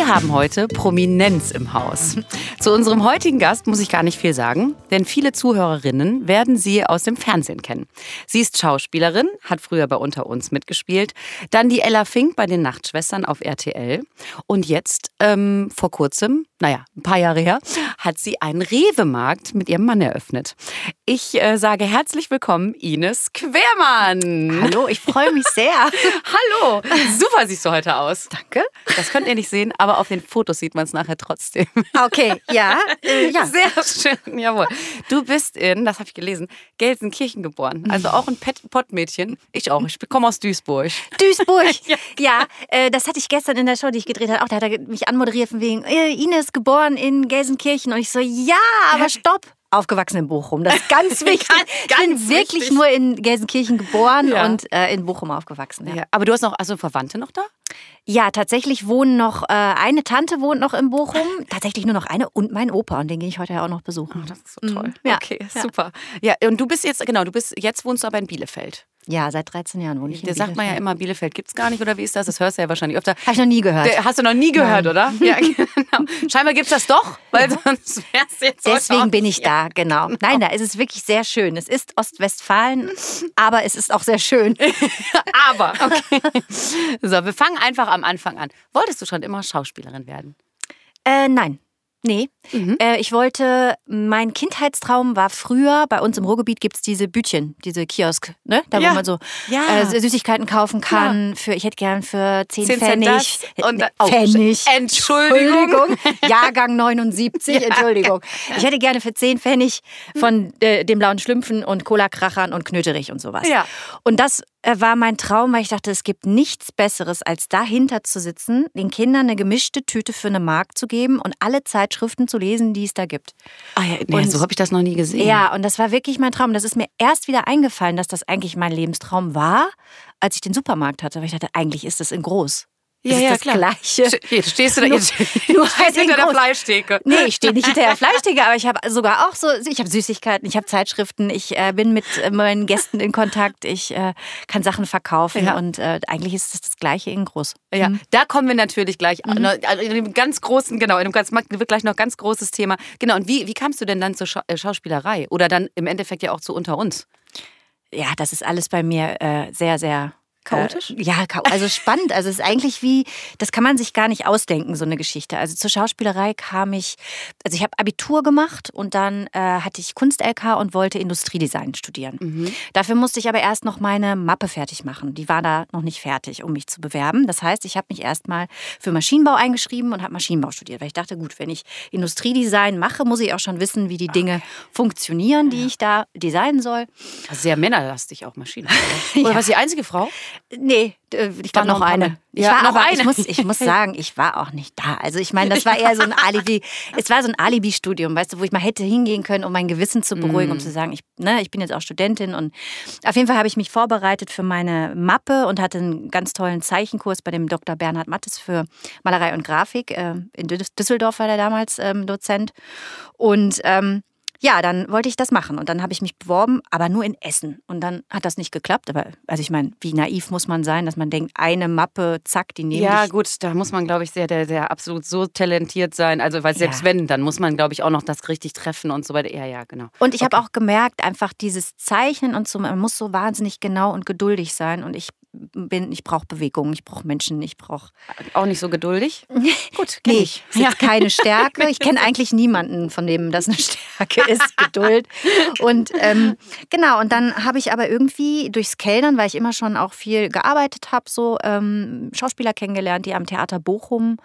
Wir haben heute Prominenz im Haus. Zu unserem heutigen Gast muss ich gar nicht viel sagen, denn viele Zuhörerinnen werden sie aus dem Fernsehen kennen. Sie ist Schauspielerin, hat früher bei Unter uns mitgespielt, dann die Ella Fink bei den Nachtschwestern auf RTL und jetzt ähm, vor kurzem, naja, ein paar Jahre her, hat sie einen Rewe-Markt mit ihrem Mann eröffnet. Ich äh, sage herzlich willkommen, Ines Quermann. Hallo, ich freue mich sehr. Hallo, super siehst du heute aus. Danke. Das könnt ihr nicht sehen, aber auf den Fotos sieht man es nachher trotzdem. Okay, ja, äh, ja. Sehr schön, jawohl. Du bist in, das habe ich gelesen, Gelsenkirchen geboren. Also auch ein Pottmädchen. Ich auch. Ich komme aus Duisburg. Duisburg. ja, ja äh, das hatte ich gestern in der Show, die ich gedreht habe. Auch da hat er mich anmoderiert von wegen, äh, Ines geboren in Gelsenkirchen. Und ich so, ja, aber stopp aufgewachsen in Bochum. Das ist ganz wichtig. ich bin wirklich wichtig. nur in Gelsenkirchen geboren ja. und äh, in Bochum aufgewachsen. Ja. Ja. Aber du hast noch also Verwandte noch da? Ja, tatsächlich wohnen noch, äh, eine Tante wohnt noch in Bochum, tatsächlich nur noch eine und mein Opa und den gehe ich heute ja auch noch besuchen. Oh, das ist so toll. Mhm. Ja. Okay, super. Ja, und du bist jetzt, genau, du bist, jetzt wohnst du aber in Bielefeld. Ja, seit 13 Jahren wohne ich in Da sagt man ja immer, Bielefeld gibt es gar nicht, oder wie ist das? Das hörst du ja wahrscheinlich öfter. Habe ich noch nie gehört. Hast du noch nie gehört, Nein. oder? Ja, genau. Scheinbar gibt es das doch, weil sonst wäre es jetzt Deswegen bin ich da, genau. genau. Nein, da ist es wirklich sehr schön. Es ist Ostwestfalen, aber es ist auch sehr schön. aber, okay. So, wir fangen einfach am Anfang an. Wolltest du schon immer Schauspielerin werden? Äh, nein. Nee, mhm. äh, ich wollte, mein Kindheitstraum war früher, bei uns im Ruhrgebiet gibt es diese Bütchen, diese Kiosk, ne? da ja. wo man so ja. äh, Süßigkeiten kaufen kann. Ja. Für, ich hätte gern für 10, 10 Pfennig. Und, oh, Pfennig. Entschuldigung. Jahrgang 79, Entschuldigung. Ich hätte gerne für 10 Pfennig von äh, dem blauen Schlümpfen und Cola-Krachern und Knöterich und sowas. Ja. Und das äh, war mein Traum, weil ich dachte, es gibt nichts Besseres, als dahinter zu sitzen, den Kindern eine gemischte Tüte für eine Mark zu geben und alle Zeitschriften zu lesen, die es da gibt. Ah ja, nee, und, so habe ich das noch nie gesehen. Ja, und das war wirklich mein Traum. Das ist mir erst wieder eingefallen, dass das eigentlich mein Lebenstraum war, als ich den Supermarkt hatte. Weil ich dachte, eigentlich ist das in groß. Ja, ist ja, das klar. Gleiche. Jetzt stehst du da jetzt nur halt hinter der Fleischtheke. Nee, ich stehe nicht hinter der Fleischtheke, aber ich habe sogar auch so, ich habe Süßigkeiten, ich habe Zeitschriften, ich äh, bin mit äh, meinen Gästen in Kontakt, ich äh, kann Sachen verkaufen ja. und äh, eigentlich ist es das Gleiche in groß. Ja, mhm. da kommen wir natürlich gleich mhm. also in einem ganz großen, genau, in einem ganz, wird gleich noch ganz großes Thema. Genau, und wie, wie kamst du denn dann zur Scha äh, Schauspielerei oder dann im Endeffekt ja auch zu unter uns? Ja, das ist alles bei mir äh, sehr, sehr Chaotisch? Äh, ja, also spannend. Also es ist eigentlich wie, das kann man sich gar nicht ausdenken, so eine Geschichte. Also zur Schauspielerei kam ich, also ich habe Abitur gemacht und dann äh, hatte ich Kunst-LK und wollte Industriedesign studieren. Mhm. Dafür musste ich aber erst noch meine Mappe fertig machen. Die war da noch nicht fertig, um mich zu bewerben. Das heißt, ich habe mich erstmal für Maschinenbau eingeschrieben und habe Maschinenbau studiert, weil ich dachte, gut, wenn ich Industriedesign mache, muss ich auch schon wissen, wie die Dinge okay. funktionieren, die ja. ich da designen soll. Also sehr männerlastig auch Maschinenbau. Oder ja. was die einzige Frau? Nee, äh, ich glaube noch, eine. Ich ja, war noch aber, eine. Ich muss, ich muss sagen, ich war auch nicht da. Also ich meine, das war eher so ein Alibi. es war so ein Alibi-Studium, weißt du, wo ich mal hätte hingehen können, um mein Gewissen zu beruhigen, mm. um zu sagen, ich, ne, ich bin jetzt auch Studentin und auf jeden Fall habe ich mich vorbereitet für meine Mappe und hatte einen ganz tollen Zeichenkurs bei dem Dr. Bernhard Mattes für Malerei und Grafik. Äh, in Düsseldorf war der damals ähm, Dozent und ähm, ja, dann wollte ich das machen und dann habe ich mich beworben, aber nur in Essen. Und dann hat das nicht geklappt. Aber also ich meine, wie naiv muss man sein, dass man denkt, eine Mappe, zack, die nehme Ja, ich. gut, da muss man, glaube ich, sehr, sehr, sehr absolut so talentiert sein. Also, weil selbst ja. wenn, dann muss man, glaube ich, auch noch das richtig treffen und so weiter. Ja, ja, genau. Und ich okay. habe auch gemerkt, einfach dieses Zeichnen und so, man muss so wahnsinnig genau und geduldig sein. Und ich bin, ich brauche Bewegung, ich brauche Menschen, ich brauche. Auch nicht so geduldig? Gut, nee, ich. Ist ja. keine Stärke. Ich kenne eigentlich niemanden, von dem das eine Stärke ist, Geduld. Und ähm, genau, und dann habe ich aber irgendwie durchs Kellnern, weil ich immer schon auch viel gearbeitet habe, so ähm, Schauspieler kennengelernt, die am Theater Bochum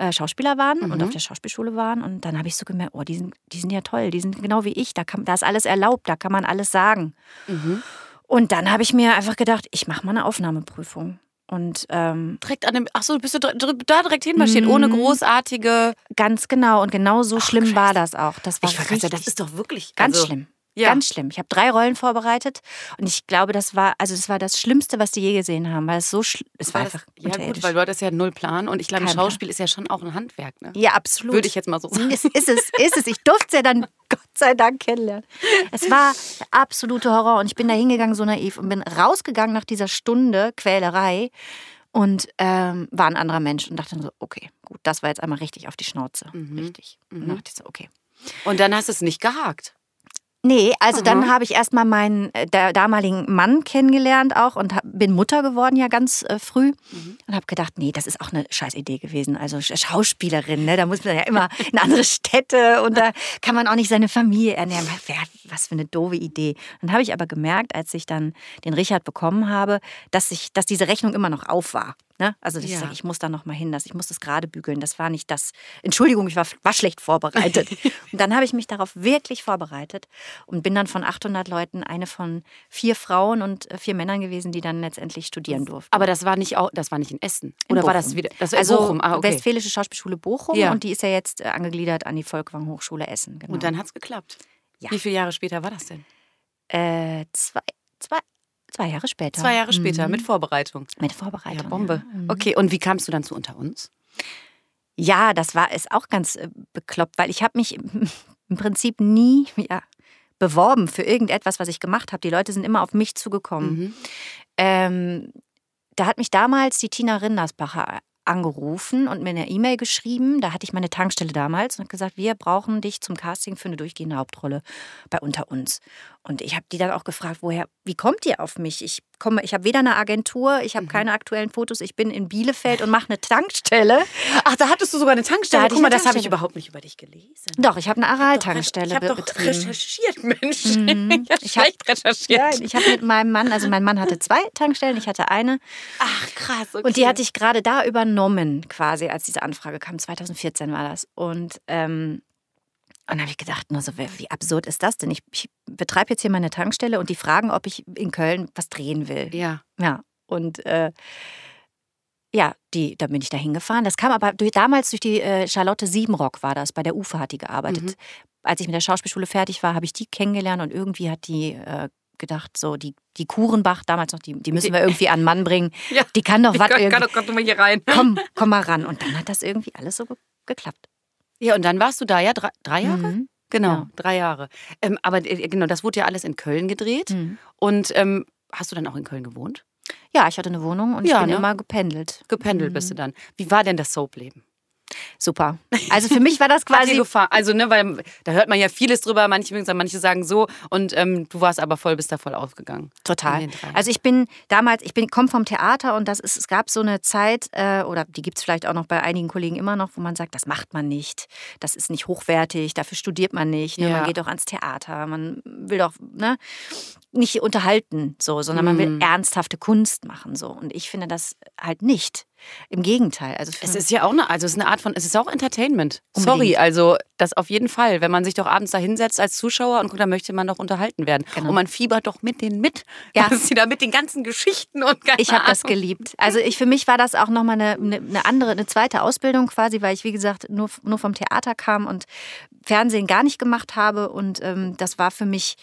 äh, Schauspieler waren mhm. und auf der Schauspielschule waren. Und dann habe ich so gemerkt, oh, die sind, die sind ja toll, die sind genau wie ich, da, kann, da ist alles erlaubt, da kann man alles sagen. Mhm. Und dann habe ich mir einfach gedacht, ich mache mal eine Aufnahmeprüfung. Und ähm, direkt an dem, ach so, bist du da direkt hinmarschiert, mhm. ohne großartige. Ganz genau. Und genau so ach, schlimm krass. war das auch. Das war ich richtig, das ist doch wirklich ganz also, schlimm. Ja. Ganz schlimm. Ich habe drei Rollen vorbereitet und ich glaube, das war, also das war das Schlimmste, was die je gesehen haben, weil es so, es war, war einfach das, Ja gut, weil du hattest ja null Plan und ich glaube, Kein Schauspiel Plan. ist ja schon auch ein Handwerk, ne? Ja, absolut. Würde ich jetzt mal so sagen. Ist, ist es, ist es. Ich durfte es ja dann Gott sei Dank kennenlernen. Es war absolute Horror und ich bin da hingegangen so naiv und bin rausgegangen nach dieser Stunde Quälerei und ähm, war ein anderer Mensch und dachte dann so, okay, gut, das war jetzt einmal richtig auf die Schnauze. Mhm. Richtig. Und mhm. dachte ich so, okay. Und dann hast du es nicht gehakt. Nee, also Aha. dann habe ich erstmal meinen äh, damaligen Mann kennengelernt auch und hab, bin Mutter geworden ja ganz äh, früh mhm. und habe gedacht, nee, das ist auch eine scheiß Idee gewesen. Also Schauspielerin, ne? da muss man ja immer in andere Städte und da kann man auch nicht seine Familie ernähren. Was für eine doofe Idee. Dann habe ich aber gemerkt, als ich dann den Richard bekommen habe, dass, ich, dass diese Rechnung immer noch auf war. Ne? Also ich ja. sage, ich muss da noch mal hin, dass ich muss das gerade bügeln. Das war nicht das. Entschuldigung, ich war, war schlecht vorbereitet. und dann habe ich mich darauf wirklich vorbereitet und bin dann von 800 Leuten eine von vier Frauen und äh, vier Männern gewesen, die dann letztendlich studieren durften. Aber das war nicht, auch, das war nicht in Essen in oder Bochum. war das wieder? Das also Bochum. Ah, okay. Westfälische Schauspielschule Bochum ja. und die ist ja jetzt äh, angegliedert an die Volkwang Hochschule Essen. Genau. Und dann hat es geklappt. Ja. Wie viele Jahre später war das denn? Äh, zwei, zwei, Zwei Jahre später. Zwei Jahre später, mhm. mit Vorbereitung. Mit Vorbereitung. Ja, Bombe. Ja. Mhm. Okay, und wie kamst du dann zu unter uns? Ja, das war es auch ganz äh, bekloppt, weil ich habe mich im Prinzip nie ja, beworben für irgendetwas, was ich gemacht habe. Die Leute sind immer auf mich zugekommen. Mhm. Ähm, da hat mich damals die Tina Rindersbacher angerufen und mir eine E-Mail geschrieben. Da hatte ich meine Tankstelle damals und gesagt, wir brauchen dich zum Casting für eine durchgehende Hauptrolle bei Unter uns. Und ich habe die dann auch gefragt, woher, wie kommt ihr auf mich? Ich komme, ich habe weder eine Agentur, ich habe mhm. keine aktuellen Fotos, ich bin in Bielefeld und mache eine Tankstelle. Ach, da hattest du sogar eine Tankstelle. Da Guck mal, das habe ich überhaupt nicht über dich gelesen. Doch, ich habe eine Aral-Tankstelle habe hab doch recherchiert, Mensch. Mhm. Ich, ich schlecht recherchiert. Ja, ich habe mit meinem Mann, also mein Mann hatte zwei Tankstellen, ich hatte eine. Ach, krass. Okay. Und die hatte ich gerade da übernommen, quasi, als diese Anfrage kam. 2014 war das. Und ähm, und dann habe ich gedacht, nur so, wie absurd ist das denn? Ich, ich betreibe jetzt hier meine Tankstelle und die fragen, ob ich in Köln was drehen will. Ja. Ja. Und äh, ja, die, da bin ich da hingefahren. Das kam aber durch, damals durch die äh, Charlotte Siebenrock war das. Bei der UFA hat die gearbeitet. Mhm. Als ich mit der Schauspielschule fertig war, habe ich die kennengelernt und irgendwie hat die äh, gedacht, so die, die Kurenbach, damals noch, die, die müssen wir irgendwie an Mann bringen. ja, die kann doch was. Kann, kann doch, mal hier rein. Komm, komm mal ran. Und dann hat das irgendwie alles so geklappt. Ja, und dann warst du da ja drei, drei Jahre? Mhm. Genau, ja. drei Jahre. Ähm, aber äh, genau, das wurde ja alles in Köln gedreht. Mhm. Und ähm, hast du dann auch in Köln gewohnt? Ja, ich hatte eine Wohnung und ja, ich bin ne? immer gependelt. Gependelt mhm. bist du dann. Wie war denn das Soap-Leben? Super. Also für mich war das quasi. Gefahr. Also, ne, weil da hört man ja vieles drüber, manche, manche sagen so und ähm, du warst aber voll, bist da voll aufgegangen. Total. Also ich bin damals, ich bin, komme vom Theater und das ist, es gab so eine Zeit, äh, oder die gibt es vielleicht auch noch bei einigen Kollegen immer noch, wo man sagt, das macht man nicht, das ist nicht hochwertig, dafür studiert man nicht, ne? ja. man geht doch ans Theater, man will doch ne, nicht unterhalten, so, sondern man will mhm. ernsthafte Kunst machen. So. Und ich finde das halt nicht. Im Gegenteil. Also es ist ja auch eine, also es ist eine Art von, es ist auch Entertainment. Unbedingt. Sorry, also das auf jeden Fall. Wenn man sich doch abends da hinsetzt als Zuschauer und guckt, dann möchte man doch unterhalten werden. Genau. Und man fiebert doch mit denen mit. Ja. Was sie da mit den ganzen Geschichten und Ich habe das geliebt. Also ich, für mich war das auch nochmal eine, eine andere, eine zweite Ausbildung quasi, weil ich, wie gesagt, nur, nur vom Theater kam und Fernsehen gar nicht gemacht habe. Und ähm, das war für mich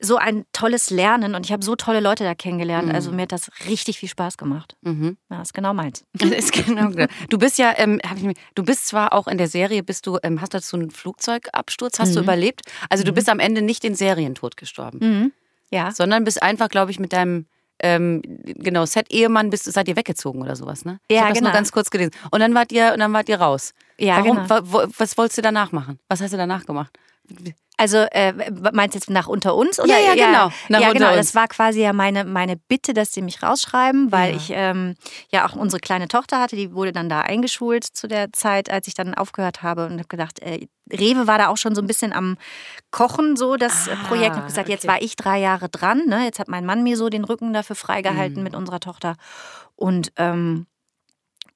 so ein tolles Lernen und ich habe so tolle Leute da kennengelernt. Mhm. Also mir hat das richtig viel Spaß gemacht. Mhm. Ja, ist genau meins. Das ist genau. du bist ja, ähm, du bist zwar auch in der Serie, bist du, ähm, hast dazu einen Flugzeugabsturz, hast mhm. du überlebt. Also du mhm. bist am Ende nicht in Serientod gestorben. Mhm. Ja. Sondern bist einfach, glaube ich, mit deinem ähm, genau, Set-Ehemann bist, seid ihr weggezogen oder sowas, ne? Ja, ich habe das genau. nur ganz kurz gelesen. Und dann wart ihr, und dann wart ihr raus. Ja, Warum, genau. was wolltest du danach machen? Was hast du danach gemacht? Also äh, meinst du jetzt nach unter uns? Oder? Ja, ja, genau. Nach ja, genau. Das war quasi ja meine, meine Bitte, dass sie mich rausschreiben, weil ja. ich ähm, ja auch unsere kleine Tochter hatte, die wurde dann da eingeschult zu der Zeit, als ich dann aufgehört habe und habe gedacht, äh, Rewe war da auch schon so ein bisschen am Kochen, so das ah, Projekt. Ich habe gesagt, okay. jetzt war ich drei Jahre dran. Ne? Jetzt hat mein Mann mir so den Rücken dafür freigehalten mhm. mit unserer Tochter. Und ähm,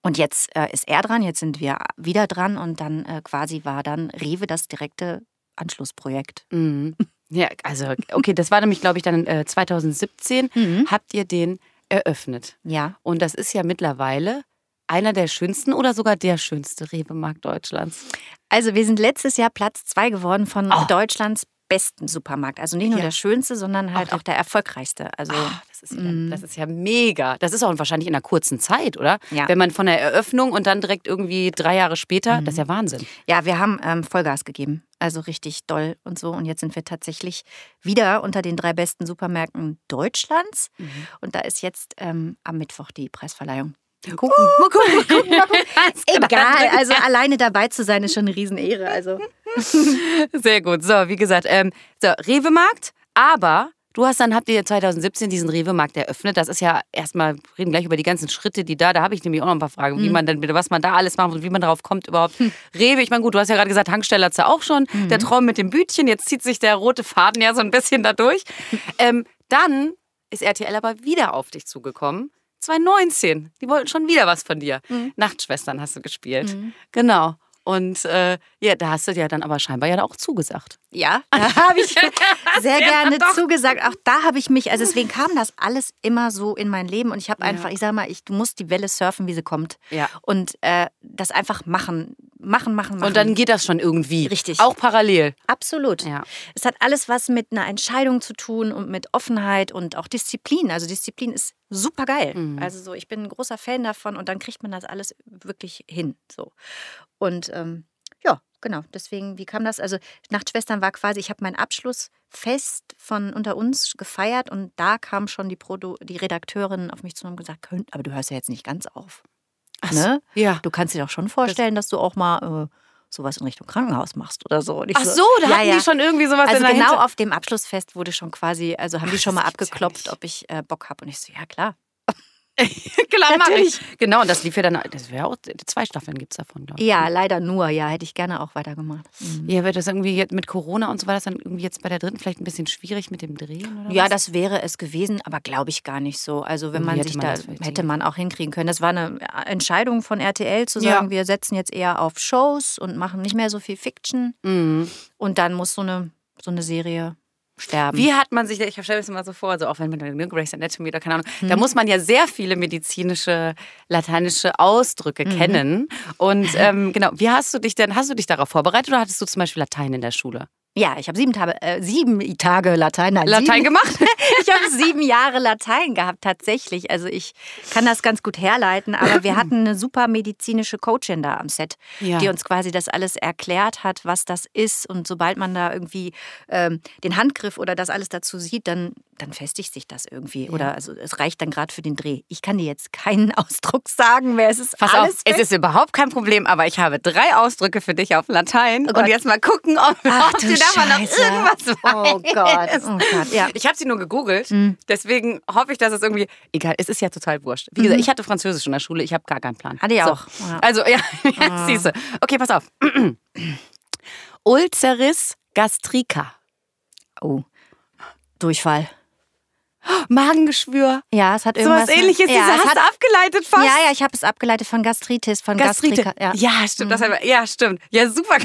und jetzt äh, ist er dran, jetzt sind wir wieder dran und dann äh, quasi war dann Rewe das direkte Anschlussprojekt. Mhm. Ja, also okay, das war nämlich, glaube ich, dann äh, 2017. Mhm. Habt ihr den eröffnet. Ja. Und das ist ja mittlerweile einer der schönsten oder sogar der schönste Rewe-Markt Deutschlands. Also wir sind letztes Jahr Platz zwei geworden von oh. Deutschlands besten Supermarkt. Also nicht nur ja. der schönste, sondern halt auch, auch der erfolgreichste. Also oh, das, ist ja, mm. das ist ja mega. Das ist auch wahrscheinlich in einer kurzen Zeit, oder? Ja. Wenn man von der Eröffnung und dann direkt irgendwie drei Jahre später, mhm. das ist ja Wahnsinn. Ja, wir haben ähm, Vollgas gegeben. Also richtig doll und so. Und jetzt sind wir tatsächlich wieder unter den drei besten Supermärkten Deutschlands. Mhm. Und da ist jetzt ähm, am Mittwoch die Preisverleihung. Mal gucken, mal gucken, mal gucken, mal gucken. Egal, also alleine dabei zu sein ist schon eine Riesenehre. Also. Sehr gut. So, wie gesagt, ähm, so, Rewe-Markt, aber du hast dann, habt ihr 2017 diesen Rewe-Markt eröffnet. Das ist ja erstmal, reden gleich über die ganzen Schritte, die da, da habe ich nämlich auch noch ein paar Fragen, mhm. wie man denn, was man da alles macht und wie man darauf kommt überhaupt. Hm. Rewe, ich meine, gut, du hast ja gerade gesagt, Tankstelle hat ja auch schon, mhm. der Traum mit dem Bütchen, jetzt zieht sich der rote Faden ja so ein bisschen da durch. Ähm, dann ist RTL aber wieder auf dich zugekommen 2019. Die wollten schon wieder was von dir. Mhm. Nachtschwestern hast du gespielt. Mhm. Genau. Und äh, ja, da hast du ja dann aber scheinbar ja auch zugesagt. Ja, da habe ich sehr gerne ja, zugesagt. Auch da habe ich mich, also deswegen kam das alles immer so in mein Leben und ich habe einfach, ich sage mal, ich, du musst die Welle surfen, wie sie kommt. Ja. Und äh, das einfach machen, machen, machen, machen. Und dann geht das schon irgendwie. Richtig. Auch parallel. Absolut. Ja. Es hat alles was mit einer Entscheidung zu tun und mit Offenheit und auch Disziplin. Also Disziplin ist super geil. Mhm. Also so, ich bin ein großer Fan davon und dann kriegt man das alles wirklich hin. So. Und ähm, ja, genau. Deswegen, wie kam das? Also Nachtschwestern war quasi, ich habe mein Abschlussfest von unter uns gefeiert und da kam schon die, Produ die Redakteurin auf mich zu und gesagt, aber du hörst ja jetzt nicht ganz auf. Ne? Ja. Du kannst dir doch schon vorstellen, das dass du auch mal äh, sowas in Richtung Krankenhaus machst oder so. Ach so, da ja, hatten ja. die schon irgendwie sowas Also genau auf dem Abschlussfest wurde schon quasi, also haben Ach, die schon mal abgeklopft, ja ob ich äh, Bock habe. Und ich so, ja klar. Klar, mache ich. Genau, und das lief ja dann, das wäre auch, zwei Staffeln gibt es davon, glaube ich. Ja, leider nur, ja, hätte ich gerne auch weitergemacht. Mhm. Ja, wird das irgendwie jetzt mit Corona und so war das dann irgendwie jetzt bei der dritten vielleicht ein bisschen schwierig mit dem Drehen? Ja, was? das wäre es gewesen, aber glaube ich gar nicht so. Also wenn man sich man da, hätte man auch hinkriegen können. Das war eine Entscheidung von RTL zu sagen, ja. wir setzen jetzt eher auf Shows und machen nicht mehr so viel Fiction. Mhm. Und dann muss so eine, so eine Serie sterben. Wie hat man sich, ich stelle mir das mal so vor, also auch wenn man ne, Grace Anatomy oder keine Ahnung, mhm. da muss man ja sehr viele medizinische, lateinische Ausdrücke mhm. kennen. Und ähm, genau, wie hast du dich denn, hast du dich darauf vorbereitet oder hattest du zum Beispiel Latein in der Schule? Ja, ich habe sieben, Tage, äh, sieben Tage Latein. Nein, Latein sieben, gemacht? ich habe sieben Jahre Latein gehabt, tatsächlich. Also ich kann das ganz gut herleiten. Aber wir hatten eine super medizinische Coachin da am Set, ja. die uns quasi das alles erklärt hat, was das ist. Und sobald man da irgendwie ähm, den Handgriff oder das alles dazu sieht, dann, dann festigt sich das irgendwie. Ja. Oder also es reicht dann gerade für den Dreh. Ich kann dir jetzt keinen Ausdruck sagen, wer es ist. Pass alles auf, weg. es ist überhaupt kein Problem, aber ich habe drei Ausdrücke für dich auf Latein. Oh und jetzt mal gucken, ob, Ach, du da mal noch irgendwas Oh Gott. Oh Gott. Ja. Ich habe sie nur gegoogelt, mhm. deswegen hoffe ich, dass es irgendwie. Egal, es ist ja total wurscht. Wie gesagt, mhm. ich hatte Französisch in der Schule, ich habe gar keinen Plan. Hatte ich so. auch. Ja. Also, ja, ah. siehst du. Okay, pass auf. Ulceris gastrica. Oh. Durchfall. Magengeschwür. Ja, es hat irgendwas. So was ähnliches. Ja, hast hat, abgeleitet fast. Ja, ja, ich habe es abgeleitet von Gastritis, von Gastritis. Ja. ja, stimmt. Mhm. Das ja, stimmt. Ja, super.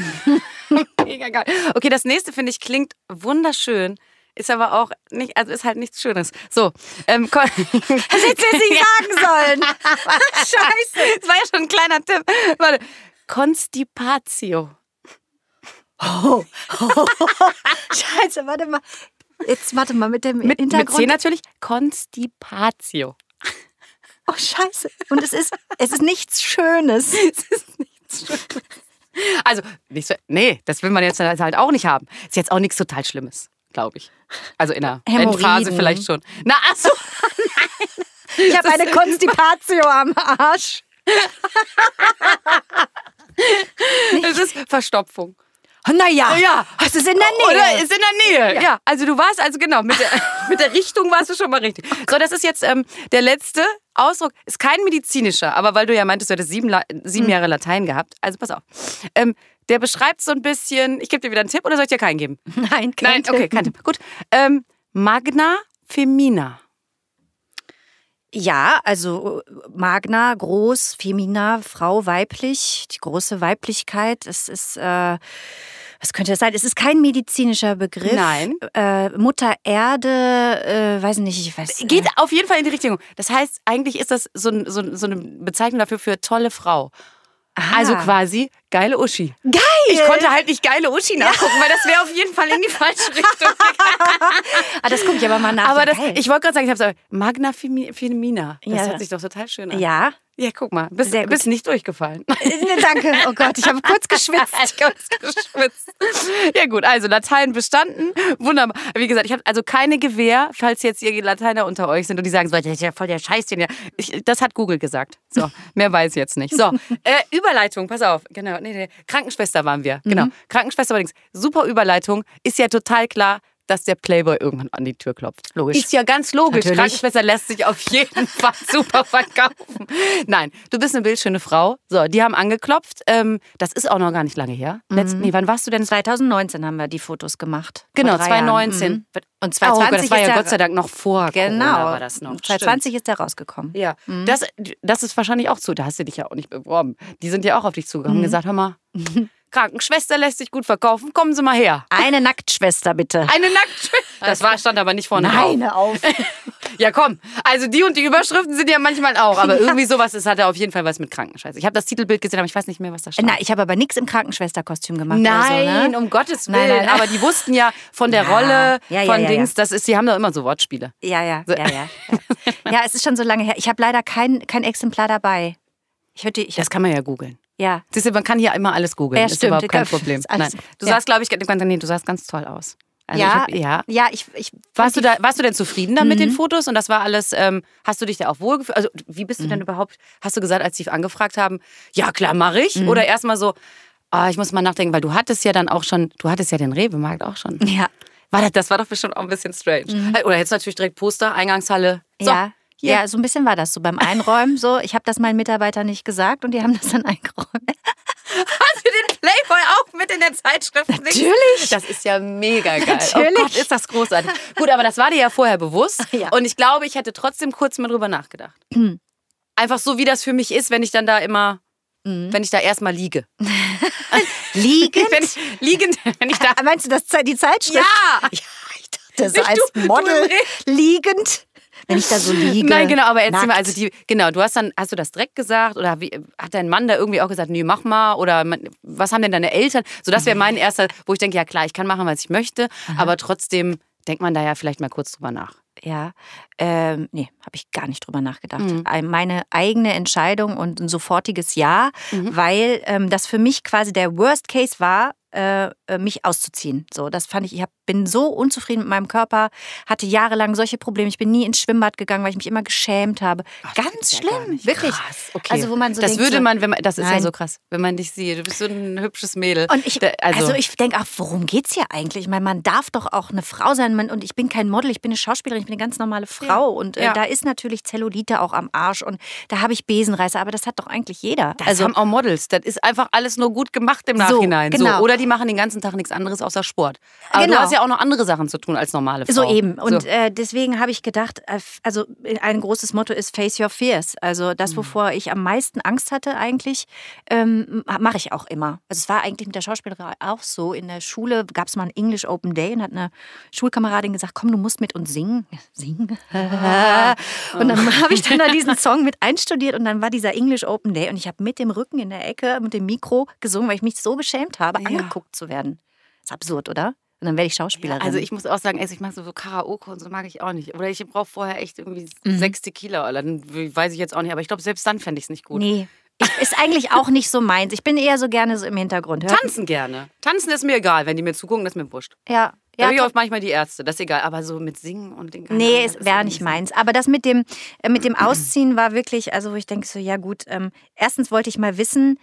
Mega geil. Okay, das nächste finde ich klingt wunderschön. Ist aber auch nicht, also ist halt nichts Schönes. So, ähm, hättest du jetzt nicht sagen sollen? Scheiße. Das war ja schon ein kleiner Tipp. Warte. Constipatio. Oh. oh. Scheiße, warte mal. Jetzt warte mal mit dem mit, Hintergrund. Mit C natürlich. Constipatio. Oh, scheiße. Und es ist, es ist nichts Schönes. es ist nichts Schönes. Also, nicht so, nee, das will man jetzt halt auch nicht haben. Ist jetzt auch nichts total Schlimmes, glaube ich. Also in der Endphase vielleicht schon. Na, achso, nein. Ich habe eine Konstipatio am Arsch. Es ist Verstopfung. Naja, ja. hast du es in der Nähe? Oder ist in der Nähe, ja. ja. Also du warst, also genau, mit der, mit der Richtung warst du schon mal richtig. So, das ist jetzt ähm, der letzte Ausdruck. Ist kein medizinischer, aber weil du ja meintest, du hättest sieben, sieben hm. Jahre Latein gehabt. Also pass auf. Ähm, der beschreibt so ein bisschen, ich gebe dir wieder einen Tipp oder soll ich dir keinen geben? Nein, kein Nein, Tipp. okay, kein Tipp. Gut. Ähm, Magna Femina. Ja, also Magna, groß, Femina, Frau, weiblich, die große Weiblichkeit. Es ist äh, was könnte das sein? Es ist kein medizinischer Begriff. Nein. Äh, Mutter Erde, äh, weiß nicht, ich weiß. Geht äh, auf jeden Fall in die Richtung. Das heißt, eigentlich ist das so, so, so eine Bezeichnung dafür für tolle Frau. Aha. Also quasi geile Uschi. Geil! Ich konnte halt nicht geile Uschi nachgucken, ja. weil das wäre auf jeden Fall in die falsche Richtung ah, das gucke ich aber mal nach. Aber das, ich wollte gerade sagen, ich habe Magna Femina. Das ja. hört sich doch total schön an. Ja. Ja, guck mal, bist, bist nicht durchgefallen. Ne, danke. Oh Gott, ich habe kurz geschwitzt. kurz geschwitzt. Ja gut, also Latein bestanden. Wunderbar. Wie gesagt, ich habe also keine Gewähr, falls jetzt ihr Lateiner unter euch sind und die sagen, so, das ist ja voll der Scheiß. Den ja. Ich, das hat Google gesagt. So, mehr weiß ich jetzt nicht. So, äh, Überleitung, pass auf. Genau, nee, nee. Krankenschwester waren wir. Genau. Mhm. Krankenschwester übrigens. Super Überleitung. Ist ja total klar dass der Playboy irgendwann an die Tür klopft. Logisch. Ist ja ganz logisch. Natürlich. Krankenschwester lässt sich auf jeden Fall super verkaufen. Nein, du bist eine bildschöne Frau. So, die haben angeklopft. Ähm, das ist auch noch gar nicht lange her. Letzt, mhm. nee, wann warst du denn? 2019 haben wir die Fotos gemacht. Genau, 2019. Mhm. Und 2020 oh, das war ja Gott sei Dank noch vor genau. Corona war das noch. 2020 Stimmt. ist der rausgekommen. Ja, mhm. das, das ist wahrscheinlich auch so. Da hast du dich ja auch nicht beworben. Die sind ja auch auf dich zugegangen und mhm. gesagt, hör mal, Krankenschwester lässt sich gut verkaufen. Kommen Sie mal her. Eine Nacktschwester, bitte. Eine Nacktschwester. Das war, stand aber nicht vorne Nein, auf. ja, komm. Also die und die Überschriften sind ja manchmal auch. Aber irgendwie sowas, es hatte auf jeden Fall was mit Krankenschwester. Ich habe das Titelbild gesehen, aber ich weiß nicht mehr, was da stand. Nein, ich habe aber nichts im Krankenschwesterkostüm gemacht. Nein, so, ne? um Gottes Willen. Nein, nein. Aber die wussten ja von der ja. Rolle, ja, ja, von Dings, das ist, sie haben da immer so Wortspiele. Ja, ja, ja, ja. ja, es ist schon so lange her. Ich habe leider kein, kein Exemplar dabei. Ich hörte, ich das kann man ja googeln. Ja. Siehst du, man kann hier immer alles googeln. Ja, ist stimmt. überhaupt kein Problem. Nein. Du ja. sahst, glaube ich, nee, du sahst ganz toll aus. Also ja, ich hab, ja, ja. Ich, ich warst du da, warst du denn zufrieden dann mhm. mit den mhm. Fotos und das war alles? Ähm, hast du dich da auch wohlgefühlt? Also wie bist du mhm. denn überhaupt? Hast du gesagt, als sie angefragt haben, ja klar mache ich? Mhm. Oder erstmal so, oh, ich muss mal nachdenken, weil du hattest ja dann auch schon, du hattest ja den Rewe-Markt auch schon. Ja. War das, das war doch bestimmt auch ein bisschen strange. Mhm. Oder jetzt natürlich direkt Poster, Eingangshalle. So, ja. Hier. Ja, so ein bisschen war das so beim Einräumen. So, ich habe das meinen Mitarbeitern nicht gesagt und die haben das dann eingeräumt. Hast du den Playboy auch mit in der Zeitschrift? Natürlich. Das ist ja mega geil. Natürlich. Oh Gott, ist das großartig. Gut, aber das war dir ja vorher bewusst. Ja. Und ich glaube, ich hätte trotzdem kurz mal drüber nachgedacht. Einfach so, wie das für mich ist, wenn ich dann da immer, mhm. wenn ich da erstmal liege. liegend? Wenn ich, liegend, wenn ich da. Meinst du das die Zeitschrift? Ja. ja ich dachte, so als Model liegend wenn ich da so liege. Nein, genau, aber erzähl nackt. mal, also die, genau, du hast dann, hast du das direkt gesagt oder wie, hat dein Mann da irgendwie auch gesagt, nee, mach mal oder was haben denn deine Eltern? So, das wäre mein erster, wo ich denke, ja klar, ich kann machen, was ich möchte, Aha. aber trotzdem denkt man da ja vielleicht mal kurz drüber nach. Ja, ähm, nee, habe ich gar nicht drüber nachgedacht. Mhm. Meine eigene Entscheidung und ein sofortiges Ja, mhm. weil ähm, das für mich quasi der Worst Case war, äh, äh, mich auszuziehen. So, das fand ich, ich hab, bin so unzufrieden mit meinem Körper, hatte jahrelang solche Probleme. Ich bin nie ins Schwimmbad gegangen, weil ich mich immer geschämt habe. Ach, Ganz schlimm, wirklich. Krass. Okay. Also, wo man so das denkt, würde man, wenn man, das ist Nein. ja so krass, wenn man dich sieht. Du bist so ein hübsches Mädel. Und ich, also, also ich denke auch, worum geht's hier eigentlich? Ich meine, man darf doch auch eine Frau sein. Man, und ich bin kein Model, ich bin eine Schauspielerin, ich bin eine ganz normale Frau. Ja. Und äh, ja. da ist natürlich Zellulite auch am Arsch und da habe ich Besenreißer, aber das hat doch eigentlich jeder. Das also haben auch Models. Das ist einfach alles nur gut gemacht im Nachhinein. So, genau. So. Oder die machen den ganzen Tag nichts anderes außer Sport. Aber genau. du hast ja auch noch andere Sachen zu tun als normale Frau. So eben. Und so. äh, deswegen habe ich gedacht, äh, also ein großes Motto ist Face Your Fears. Also das, mhm. wovor ich am meisten Angst hatte eigentlich, ähm, mache ich auch immer. Also es war eigentlich mit der Schauspielerei auch so. In der Schule gab es mal ein English Open Day und hat eine Schulkameradin gesagt, komm, du musst mit uns singen. Singen? und dann habe ich dann da diesen Song mit einstudiert und dann war dieser English Open Day und ich habe mit dem Rücken in der Ecke mit dem Mikro gesungen, weil ich mich so geschämt habe, ja. angeguckt zu werden. Ist absurd, oder? Und dann werde ich Schauspielerin. Ja, also ich muss auch sagen, also ich mag so, so Karaoke und so mag ich auch nicht. Oder ich brauche vorher echt irgendwie mhm. sechs Tequila. Oder dann weiß ich jetzt auch nicht. Aber ich glaube, selbst dann fände ich es nicht gut. Nee. ist eigentlich auch nicht so meins. Ich bin eher so gerne so im Hintergrund. Hört Tanzen gerne. Tanzen ist mir egal. Wenn die mir zugucken, das ist mir wurscht. Ja. Da ja, ich auch manchmal die Ärzte, das ist egal. Aber so mit Singen und den Nee, es wäre nicht meins. Aber das mit dem, äh, mit dem Ausziehen war wirklich, also wo ich denke so, ja gut, ähm, erstens wollte ich mal wissen,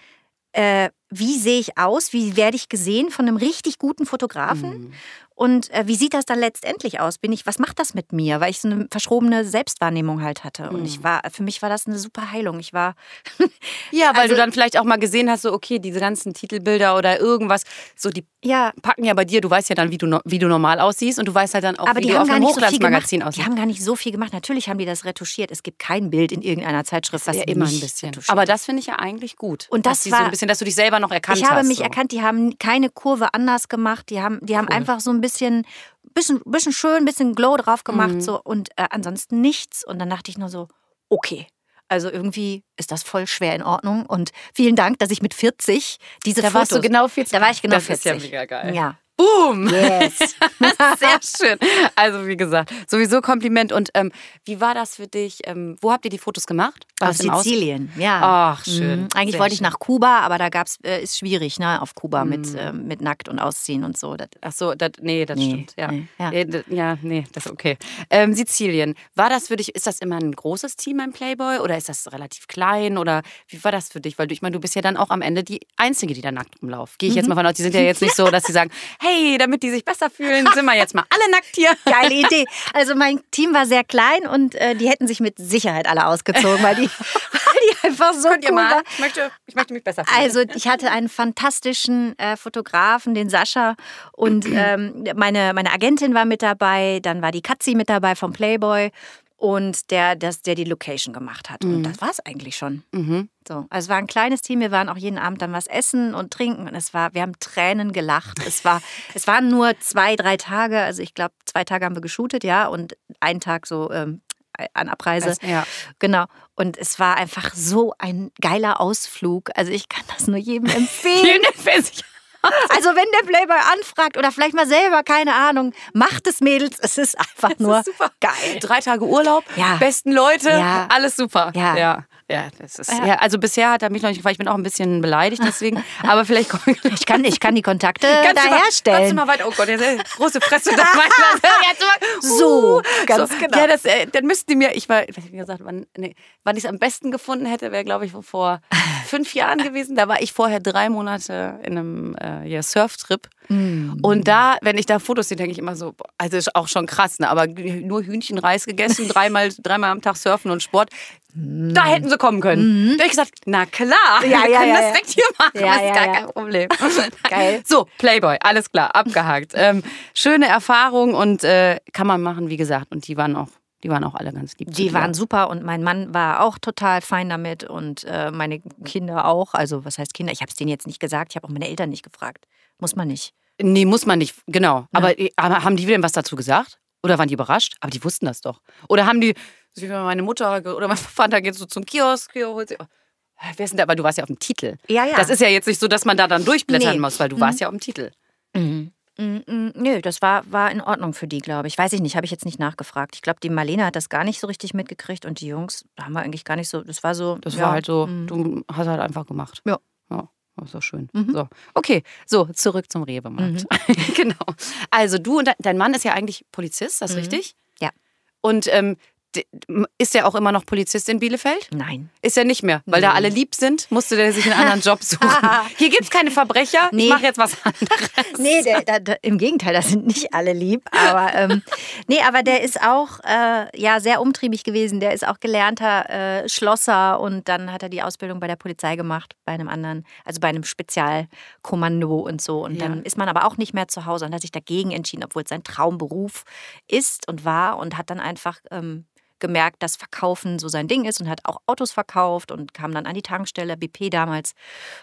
äh, wie sehe ich aus, wie werde ich gesehen von einem richtig guten Fotografen. Mhm. Und äh, wie sieht das dann letztendlich aus? Bin ich, was macht das mit mir? Weil ich so eine verschrobene Selbstwahrnehmung halt hatte. Und ich mhm. war, für mich war das eine super Heilung. Ich war. ja, weil also, du dann vielleicht auch mal gesehen hast, so, okay, diese ganzen Titelbilder oder irgendwas, so die ja. packen ja bei dir, du weißt ja dann, wie du, wie du normal aussiehst und du weißt halt dann auch, aber wie die du auf einem Hochglanzmagazin so aussiehst. Die haben gar nicht so viel gemacht. Natürlich haben die das retuschiert. Es gibt kein Bild in irgendeiner Zeitschrift, was ja immer ein bisschen. Aber das finde ich ja eigentlich gut. Und das war so ein bisschen, dass du dich selber noch erkannt Ich habe hast, mich so. erkannt, die haben keine Kurve anders gemacht. Die haben, die haben einfach so ein bisschen, bisschen, bisschen schön, bisschen Glow drauf gemacht. Mhm. So, und äh, ansonsten nichts. Und dann dachte ich nur so, okay. Also irgendwie ist das voll schwer in Ordnung. Und vielen Dank, dass ich mit 40 diese Da Fotos... warst du genau 40. Da war ich genau das 40. ist ja mega geil. Ja. Boom! Yes. Sehr schön. Also wie gesagt, sowieso Kompliment. Und ähm, wie war das für dich? Ähm, wo habt ihr die Fotos gemacht? Aus im Aus- Sizilien, ja. Ach, schön. Mhm. Eigentlich Sehr wollte ich nach Kuba, aber da gab's, äh, ist schwierig, ne, auf Kuba mit, Mhm. äh, mit nackt und ausziehen und so. Das, Ach so, das, nee, das Nee, stimmt. Ja. nee, ja. Ja. d- ja, nee, das ist okay. Ähm, Sizilien, war das für dich, ist das immer ein großes Team beim Playboy oder ist das relativ klein oder wie war das für dich? Weil du, ich meine, du bist ja dann auch am Ende die Einzige, die da nackt rumläuft. Gehe ich Mhm. jetzt mal von aus, die sind ja jetzt nicht so, dass sie sagen, hey, damit die sich besser fühlen, sind wir jetzt mal alle nackt hier. Geile Idee. Also mein Team war sehr klein und äh, die hätten sich mit Sicherheit alle ausgezogen, weil die, weil die einfach so Könnt ihr cool mal? war. Ich möchte, ich möchte mich besser fühlen. Also ich hatte einen fantastischen äh, Fotografen, den Sascha, und ähm, meine, meine Agentin war mit dabei, dann war die Katzi mit dabei vom Playboy und der, das, der die Location gemacht hat. Und das war es eigentlich schon. mhm. So, also es war ein kleines Team. Wir waren auch jeden Abend dann was essen und trinken und es war, wir haben Tränen gelacht. Es war, es waren nur zwei, drei Tage. Also ich glaube, zwei Tage haben wir geshootet, ja, und einen Tag so ähm, an Abreise. Ja. Genau. Und es war einfach so ein geiler Ausflug. Also ich kann das nur jedem empfehlen. Also wenn der Playboy anfragt oder vielleicht mal selber, keine Ahnung, macht es Mädels. Es ist einfach nur super. geil. Drei Tage Urlaub, Ja. besten Leute, Ja. alles super. Ja. ja. Ja, das ist, Ja. also bisher hat er mich noch nicht gefragt, ich bin auch ein bisschen beleidigt deswegen, aber vielleicht komme ich Ich kann, ich kann die Kontakte Kannst da mal- Kannst du herstellen. mal weiter, oh Gott, große Fresse. Das mein, jetzt mal, So, ganz genau. Ja, das, äh, dann müssten die mir, ich war, ich wie gesagt, wann, nee, wann ich es am besten gefunden hätte, wäre, glaube ich, vor fünf Jahren gewesen. Da war ich vorher drei Monate in einem äh, ja, Surftrip. Mm. Und da, wenn ich da Fotos sehe, denke ich immer so, also ist auch schon krass, ne? aber nur Hühnchenreis gegessen, dreimal, dreimal am Tag surfen und Sport. Da hätten sie kommen können. Da habe ich gesagt, na klar. Ja, wir ja, können ja, das direkt hier machen, Ja, das ist gar kein Problem. Geil. So, Playboy, alles klar, abgehakt. ähm, schöne Erfahrung und äh, kann man machen, wie gesagt. Und die waren auch, die waren auch alle ganz lieb. Die waren super und mein Mann war auch total fein damit und äh, meine Kinder auch. Also was heißt Kinder? Ich habe es denen jetzt nicht gesagt. Ich habe auch meine Eltern nicht gefragt. Muss man nicht. Nee, muss man nicht, genau. Aber, äh, aber haben die denn was dazu gesagt? Oder waren die überrascht? Aber die wussten das doch. Oder haben die, so wie meine Mutter oder mein Vater geht so zum Kiosk, holt sie. Wer ist denn da? Aber du warst ja auf dem Titel. Ja, ja. Das ist ja jetzt nicht so, dass man da dann durchblättern Nee. muss, weil du warst ja auf dem Titel. Mhm. Mm, mm, Nö, das war, war in Ordnung für die, glaube ich. Weiß ich nicht, habe ich jetzt nicht nachgefragt. Ich glaube, die Marlene hat das gar nicht so richtig mitgekriegt und die Jungs haben wir eigentlich gar nicht so. Das war so. Das ja, war halt so, mm. du hast halt einfach gemacht. Ja. Ja, das ist doch schön. Mhm. So. Okay, so, zurück zum Rewe-Markt. genau. Also du und de- dein Mann ist ja eigentlich Polizist, das ist Mhm. richtig? Ja. Und ähm, ist er auch immer noch Polizist in Bielefeld? Nein. Ist er nicht mehr, weil da Nee. alle lieb sind, musste der sich einen anderen Job suchen. Hier gibt es keine Verbrecher, ich Nee. mache jetzt was anderes. Nee, der, da, da, im Gegenteil, da sind nicht alle lieb. Aber, ähm, nee, aber der ist auch äh, ja, sehr umtriebig gewesen. Der ist auch gelernter äh, Schlosser und dann hat er die Ausbildung bei der Polizei gemacht, bei einem anderen, also bei einem Spezialkommando und so. Und Ja. dann ist man aber auch nicht mehr zu Hause und hat sich dagegen entschieden, obwohl es sein Traumberuf ist und war und hat dann einfach ähm, gemerkt, dass Verkaufen so sein Ding ist und hat auch Autos verkauft und kam dann an die Tankstelle, BP damals.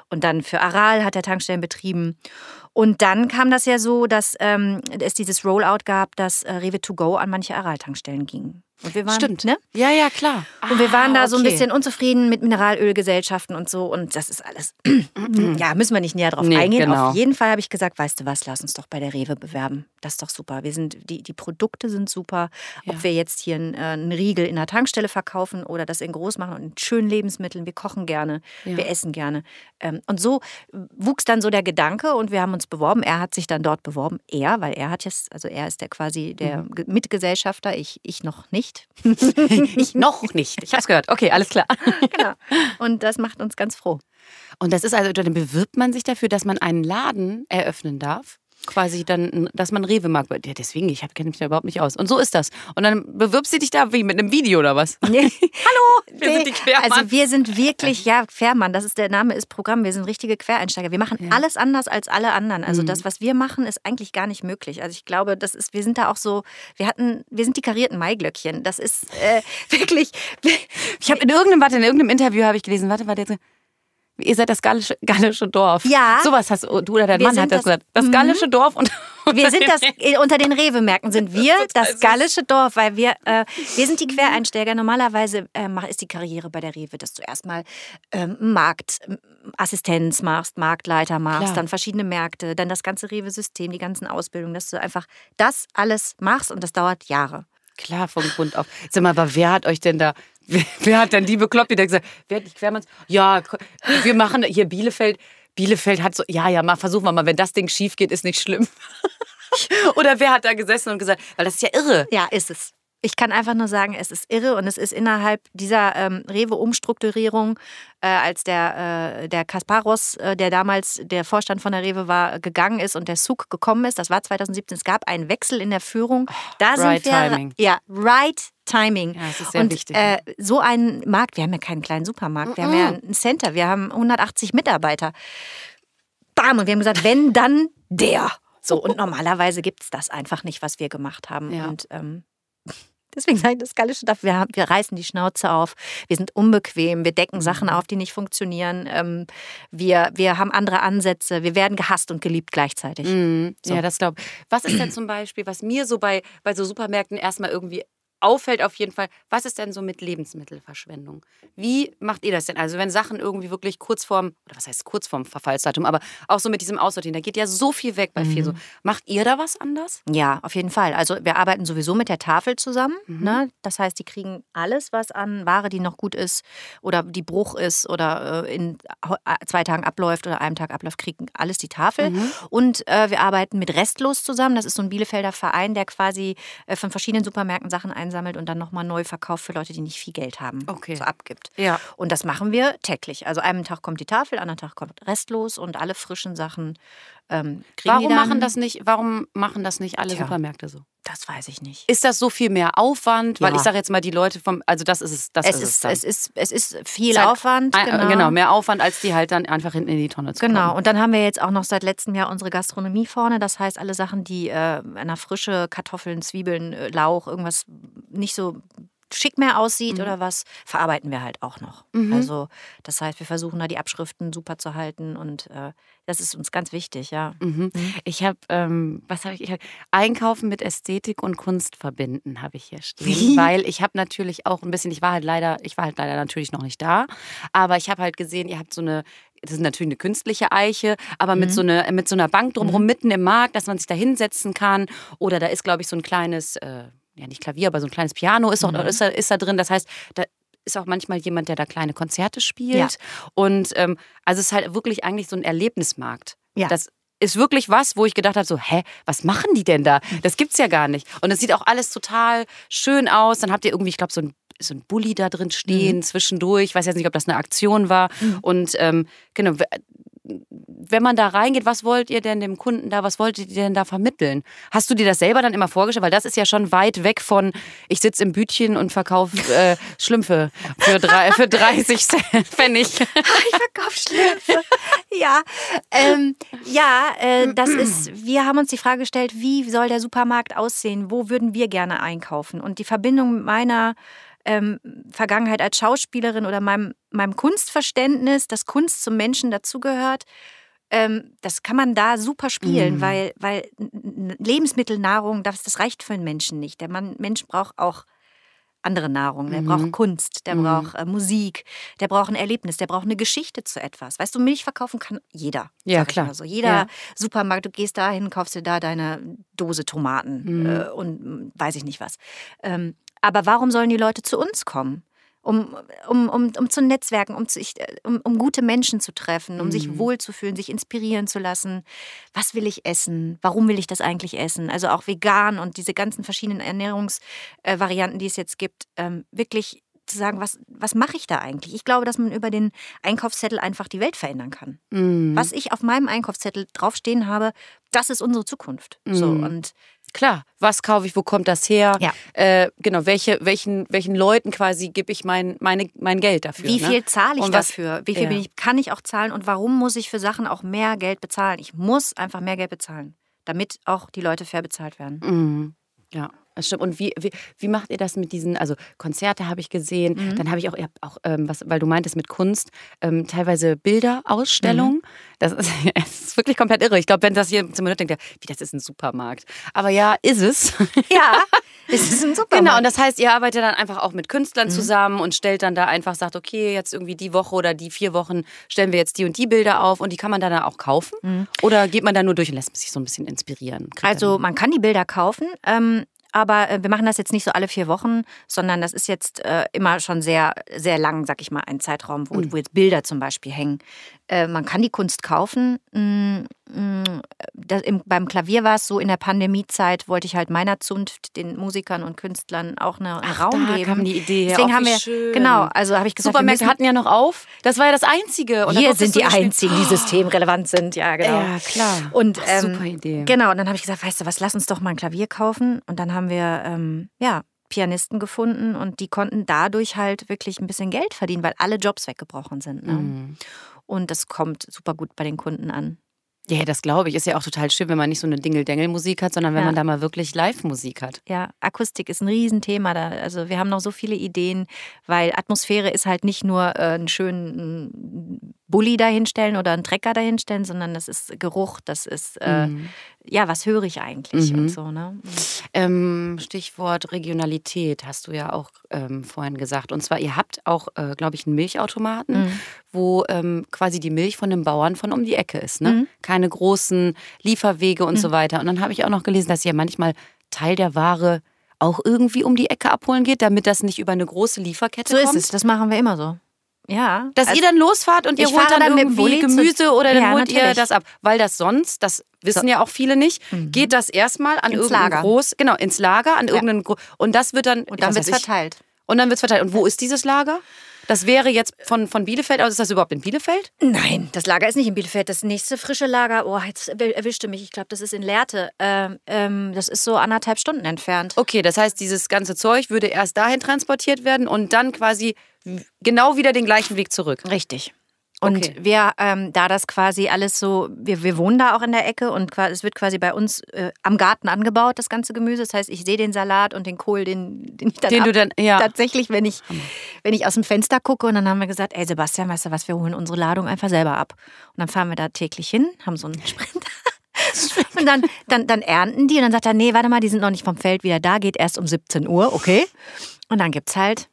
Und dann für Aral hat er Tankstellen betrieben. Und dann kam das ja so, dass ähm, es dieses Rollout gab, dass äh, Rewe to go an manche Aral-Tankstellen ging. Und wir waren, Stimmt. Ne? Ja, ja, klar. Und wir waren da so ein bisschen unzufrieden mit Mineralölgesellschaften und so. Und das ist alles. ja, müssen wir nicht näher drauf Nee, eingehen. genau. Auf jeden Fall habe ich gesagt, weißt du was, lass uns doch bei der Rewe bewerben. Das ist doch super. Wir sind, die, die Produkte sind super. Ob Ja. wir jetzt hier einen, äh, einen Riegel in der Tankstelle verkaufen oder das in groß machen und in schönen Lebensmitteln. Wir kochen gerne, Ja. wir essen gerne. Ähm, und so wuchs dann so der Gedanke und wir haben uns beworben. Er hat sich dann dort beworben. Er, weil er hat jetzt, also er ist der quasi der Mhm. Ge- Mitgesellschafter, ich, ich noch nicht. Ich noch nicht. Ich hab's gehört. Okay, alles klar. genau. Und das macht uns ganz froh. Und das ist also, dann bewirbt man sich dafür, dass man einen Laden eröffnen darf. Quasi dann, dass man Rewe mag. Ja, deswegen, ich kenne mich da überhaupt nicht aus. Und so ist das. Und dann bewirbst du dich da wie mit einem Video oder was? Nee. Hallo, wir sind die Quermann. Also wir sind wirklich, ja, Quermann, das ist der Name, ist Programm. Wir sind richtige Quereinsteiger. Wir machen alles anders als alle anderen. Also Mhm. das, was wir machen, ist eigentlich gar nicht möglich. Also ich glaube, das ist, wir sind da auch so, wir hatten, wir sind die karierten Maiglöckchen. Das ist äh, wirklich, Ich habe in irgendeinem, warte, in irgendeinem Interview habe ich gelesen, warte, warte, jetzt. Ihr seid das gallische, gallische Dorf. Ja. Sowas hast du oder dein Mann hat das gesagt. Das gallische Dorf und wir sind das unter den Rewe-Märkten sind wir das gallische Dorf, weil wir äh, wir sind die Quereinsteiger. Normalerweise äh, ist die Karriere bei der Rewe, dass du erstmal ähm, Marktassistenz machst, Marktleiter machst, Klar. dann verschiedene Märkte, dann das ganze Rewe-System, die ganzen Ausbildungen, dass du einfach das alles machst und das dauert Jahre. Klar, vom Grund auf. Sag mal, aber wer hat euch denn da Wer, hat denn die bekloppt, die da gesagt, wer hat nicht Quermanns? Ja, wir machen hier Bielefeld. Bielefeld hat so, ja, ja, mal versuchen wir mal, wenn das Ding schief geht, ist nicht schlimm. Oder wer hat da gesessen und gesagt, weil das ist ja irre. Ja, ist es. Ich kann einfach nur sagen, es ist irre und es ist innerhalb dieser ähm, Rewe-Umstrukturierung, äh, als der, äh, der Kasparos, äh, der damals der Vorstand von der Rewe war, gegangen ist und der Zug gekommen ist, das war 2017, es gab einen Wechsel in der Führung. Oh, da right sind wir, Timing. Ja, right Timing. Ja, das ist sehr und wichtig. Äh, so ein Markt, wir haben ja keinen kleinen Supermarkt, wir mm -mm. haben ja ein Center, wir haben 180 Mitarbeiter. Bam, und wir haben gesagt, wenn, dann der. So, und normalerweise gibt es das einfach nicht, was wir gemacht haben. Ja. Und ähm, Deswegen sage ich das gallische Dorf. Wir, wir reißen die Schnauze auf. Wir sind unbequem. Wir decken Sachen mhm. auf, die nicht funktionieren. Ähm, wir, wir haben andere Ansätze. Wir werden gehasst und geliebt gleichzeitig. Mhm. So. Ja, das glaube ich. Was ist denn zum Beispiel, was mir so bei, bei so Supermärkten erstmal irgendwie auffällt auf jeden Fall, was ist denn so mit Lebensmittelverschwendung? Wie macht ihr das denn? Also wenn Sachen irgendwie wirklich kurz vorm, oder was heißt kurz vorm Verfallsdatum, aber auch so mit diesem Aussortieren, da geht ja so viel weg bei mhm. viel so. Macht ihr da was anders? Ja, auf jeden Fall. Also wir arbeiten sowieso mit der Tafel zusammen. Mhm. Ne? Das heißt, die kriegen alles, was an Ware, die noch gut ist oder die Bruch ist oder äh, in zwei Tagen abläuft oder einem Tag abläuft, kriegen alles die Tafel. Mhm. Und äh, wir arbeiten mit Restlos zusammen. Das ist so ein Bielefelder Verein, der quasi äh, von verschiedenen Supermärkten Sachen einsetzt einsammelt und dann nochmal neu verkauft für Leute, die nicht viel Geld haben. Okay. So abgibt. Ja. Und das machen wir täglich. Also einen Tag kommt die Tafel, anderen Tag kommt restlos und alle frischen Sachen ähm, warum machen das nicht? Warum machen das nicht alle Tja, Supermärkte so? Das weiß ich nicht. Ist das so viel mehr Aufwand? Ja. Weil ich sage jetzt mal, die Leute vom, also das ist es. Das es, ist, ist es, ist, es ist viel Zeit, Aufwand. Genau. genau. mehr Aufwand, als die halt dann einfach hinten in die Tonne zu Genau. Kommen. Und dann haben wir jetzt auch noch seit letztem Jahr unsere Gastronomie vorne. Das heißt, alle Sachen, die äh, einer frische Kartoffeln, Zwiebeln, äh, Lauch, irgendwas nicht so schick mehr aussieht mhm. oder was, verarbeiten wir halt auch noch. Mhm. Also das heißt, wir versuchen da die Abschriften super zu halten und äh, das ist uns ganz wichtig, ja. Mhm. mhm. Ich habe, ähm, was habe ich? ich hab, Einkaufen mit Ästhetik und Kunst verbinden habe ich hier stehen, weil ich habe natürlich auch ein bisschen, ich war halt leider, ich war halt leider natürlich noch nicht da, aber ich habe halt gesehen, ihr habt so eine das ist natürlich eine künstliche Eiche, aber mhm. mit, so eine, mit so einer Bank drumherum mhm. mitten im Markt, dass man sich da hinsetzen kann. Oder da ist, glaube ich, so ein kleines, äh, ja nicht Klavier, aber so ein kleines Piano ist, auch, mhm. ist, da, ist da drin. Das heißt, da ist auch manchmal jemand, der da kleine Konzerte spielt. Ja. Und ähm, also es ist halt wirklich eigentlich so ein Erlebnismarkt. Ja. Das ist wirklich was, wo ich gedacht habe, so, hä, was machen die denn da? Das gibt's ja gar nicht. Und es sieht auch alles total schön aus. Dann habt ihr irgendwie, ich glaube, so ein so ein Bulli da drin stehen, mhm. zwischendurch. Ich weiß jetzt nicht, ob das eine Aktion war. Mhm. Und ähm, genau, wenn man da reingeht, was wollt ihr denn dem Kunden da, was wolltet ihr denn da vermitteln? Hast du dir das selber dann immer vorgestellt? Weil das ist ja schon weit weg von, ich sitze im Bütchen und verkaufe äh, Schlümpfe für, drei, für 30 Pfennig. ich verkaufe Schlümpfe. Ja, ähm, ja äh, das ist, wir haben uns die Frage gestellt, wie soll der Supermarkt aussehen? Wo würden wir gerne einkaufen? Und die Verbindung mit meiner ähm, Vergangenheit als Schauspielerin oder meinem, meinem Kunstverständnis, dass Kunst zum Menschen dazugehört, ähm, das kann man da super spielen, mhm. weil, weil Lebensmittelnahrung, das, das reicht für einen Menschen nicht. Der Mann, Mensch braucht auch andere Nahrung, der mhm. braucht Kunst, der mhm. braucht äh, Musik, der braucht ein Erlebnis, der braucht eine Geschichte zu etwas. Weißt du, Milch verkaufen kann jeder. Ja, klar. So. Jeder ja. Supermarkt, du gehst dahin, kaufst dir da deine Dose Tomaten mhm. äh, und hm, weiß ich nicht was. Ähm, aber warum sollen die Leute zu uns kommen? Um, um, um, um zu netzwerken, um, sich, um, um gute Menschen zu treffen, um mhm. sich wohlzufühlen, sich inspirieren zu lassen. Was will ich essen? Warum will ich das eigentlich essen? Also auch vegan und diese ganzen verschiedenen Ernährungsvarianten, die es jetzt gibt, ähm, wirklich zu sagen, was, was mache ich da eigentlich? Ich glaube, dass man über den Einkaufszettel einfach die Welt verändern kann. Mhm. Was ich auf meinem Einkaufszettel draufstehen habe, das ist unsere Zukunft. Mhm. So, und Klar, was kaufe ich, wo kommt das her? Ja. Äh, genau, welche, welchen, welchen Leuten quasi gebe ich mein, meine, mein Geld dafür? Wie ne? viel ne? zahle ich was, dafür? Wie viel ja. ich, kann ich auch zahlen und warum muss ich für Sachen auch mehr Geld bezahlen? Ich muss einfach mehr Geld bezahlen, damit auch die Leute fair bezahlt werden. Mhm. Ja. Das stimmt. Und wie, wie, wie, macht ihr das mit diesen, also Konzerte habe ich gesehen, mhm. dann habe ich auch, ihr habt auch ähm, was, weil du meintest mit Kunst, ähm, teilweise Bilderausstellungen. Mhm. Das, ist, das ist wirklich komplett irre. Ich glaube, wenn das hier zum Minute denkt, wie das ist ein Supermarkt. Aber ja, ist es. Ja, es ist ein Supermarkt. Genau, und das heißt, ihr arbeitet dann einfach auch mit Künstlern mhm. zusammen und stellt dann da einfach, sagt, okay, jetzt irgendwie die Woche oder die vier Wochen stellen wir jetzt die und die Bilder auf und die kann man dann auch kaufen? Mhm. Oder geht man da nur durch und lässt sich so ein bisschen inspirieren? Also man kann die Bilder kaufen. Ähm, aber äh, wir machen das jetzt nicht so alle vier Wochen, sondern das ist jetzt äh, immer schon sehr, sehr lang, sag ich mal, ein Zeitraum, wo, mhm. wo jetzt Bilder zum Beispiel hängen. Äh, man kann die Kunst kaufen. Mm, mm, das, im, beim Klavier war es so, in der Pandemiezeit wollte ich halt meiner Zunft, den Musikern und Künstlern auch eine, einen Ach, Raum da geben. kam die Idee. Deswegen oh, haben wir, schön. genau, also habe ich gesagt, Supermärkte hatten ja noch auf. Das war ja das Einzige. Und wir sind die Einzigen, die systemrelevant sind, ja genau. Ja, klar. Und, Ach, ähm, super Idee. Genau, und dann habe ich gesagt, weißt du was, lass uns doch mal ein Klavier kaufen. Und dann haben wir, ähm, ja, Pianisten gefunden und die konnten dadurch halt wirklich ein bisschen Geld verdienen, weil alle Jobs weggebrochen sind. Ne? Mhm. Und das kommt super gut bei den Kunden an. Ja, das glaube ich. Ist ja auch total schön, wenn man nicht so eine Dingel-Dengel-Musik hat, sondern wenn ja. man da mal wirklich Live-Musik hat. Ja, Akustik ist ein Riesenthema da. Also wir haben noch so viele Ideen, weil Atmosphäre ist halt nicht nur äh, einen schönen Bulli dahinstellen oder einen Trecker dahinstellen, sondern das ist Geruch, das ist, äh, mhm. ja, was höre ich eigentlich mhm. und so. Ne? Ähm, Stichwort Regionalität hast du ja auch ähm, vorhin gesagt. Und zwar, ihr habt auch, äh, glaube ich, einen Milchautomaten, mhm. wo ähm, quasi die Milch von dem Bauern von um die Ecke ist. Ne? Mhm. Keine großen Lieferwege und so mhm. weiter. Und dann habe ich auch noch gelesen, dass ihr manchmal Teil der Ware auch irgendwie um die Ecke abholen geht, damit das nicht über eine große Lieferkette so kommt? So ist es, das machen wir immer so. Ja. Dass also, ihr dann losfahrt und ihr holt dann, dann irgendwie Gemüse oder dann ja, holt natürlich. ihr das ab. Weil das sonst, das wissen so. ja auch viele nicht, mhm. geht das erstmal an ins irgendein Lager. groß, genau, ins Lager, an ja. irgendeinen und das wird dann und dann wird es verteilt. Und dann wird es verteilt. Und wo ist dieses Lager? Das wäre jetzt von, von Bielefeld aus. Ist das überhaupt in Bielefeld? Nein, das Lager ist nicht in Bielefeld. Das nächste frische Lager, oh, jetzt erwischte mich. Ich glaube, das ist in Lehrte. Ähm, ähm, das ist so anderthalb Stunden entfernt. Okay, das heißt, dieses ganze Zeug würde erst dahin transportiert werden und dann quasi genau wieder den gleichen Weg zurück. Richtig. Und okay. wir, ähm, da das quasi alles so, wir, wir wohnen da auch in der Ecke und es wird quasi bei uns äh, am Garten angebaut, das ganze Gemüse. Das heißt, ich sehe den Salat und den Kohl, den, den ich dann, den ab, du dann ja. tatsächlich, wenn ich, wenn ich aus dem Fenster gucke. Und dann haben wir gesagt, ey Sebastian, weißt du was, wir holen unsere Ladung einfach selber ab. Und dann fahren wir da täglich hin, haben so einen Sprinter. und dann, dann, dann ernten die und dann sagt er, nee, warte mal, die sind noch nicht vom Feld wieder da, geht erst um 17 Uhr, okay. Und dann gibt es halt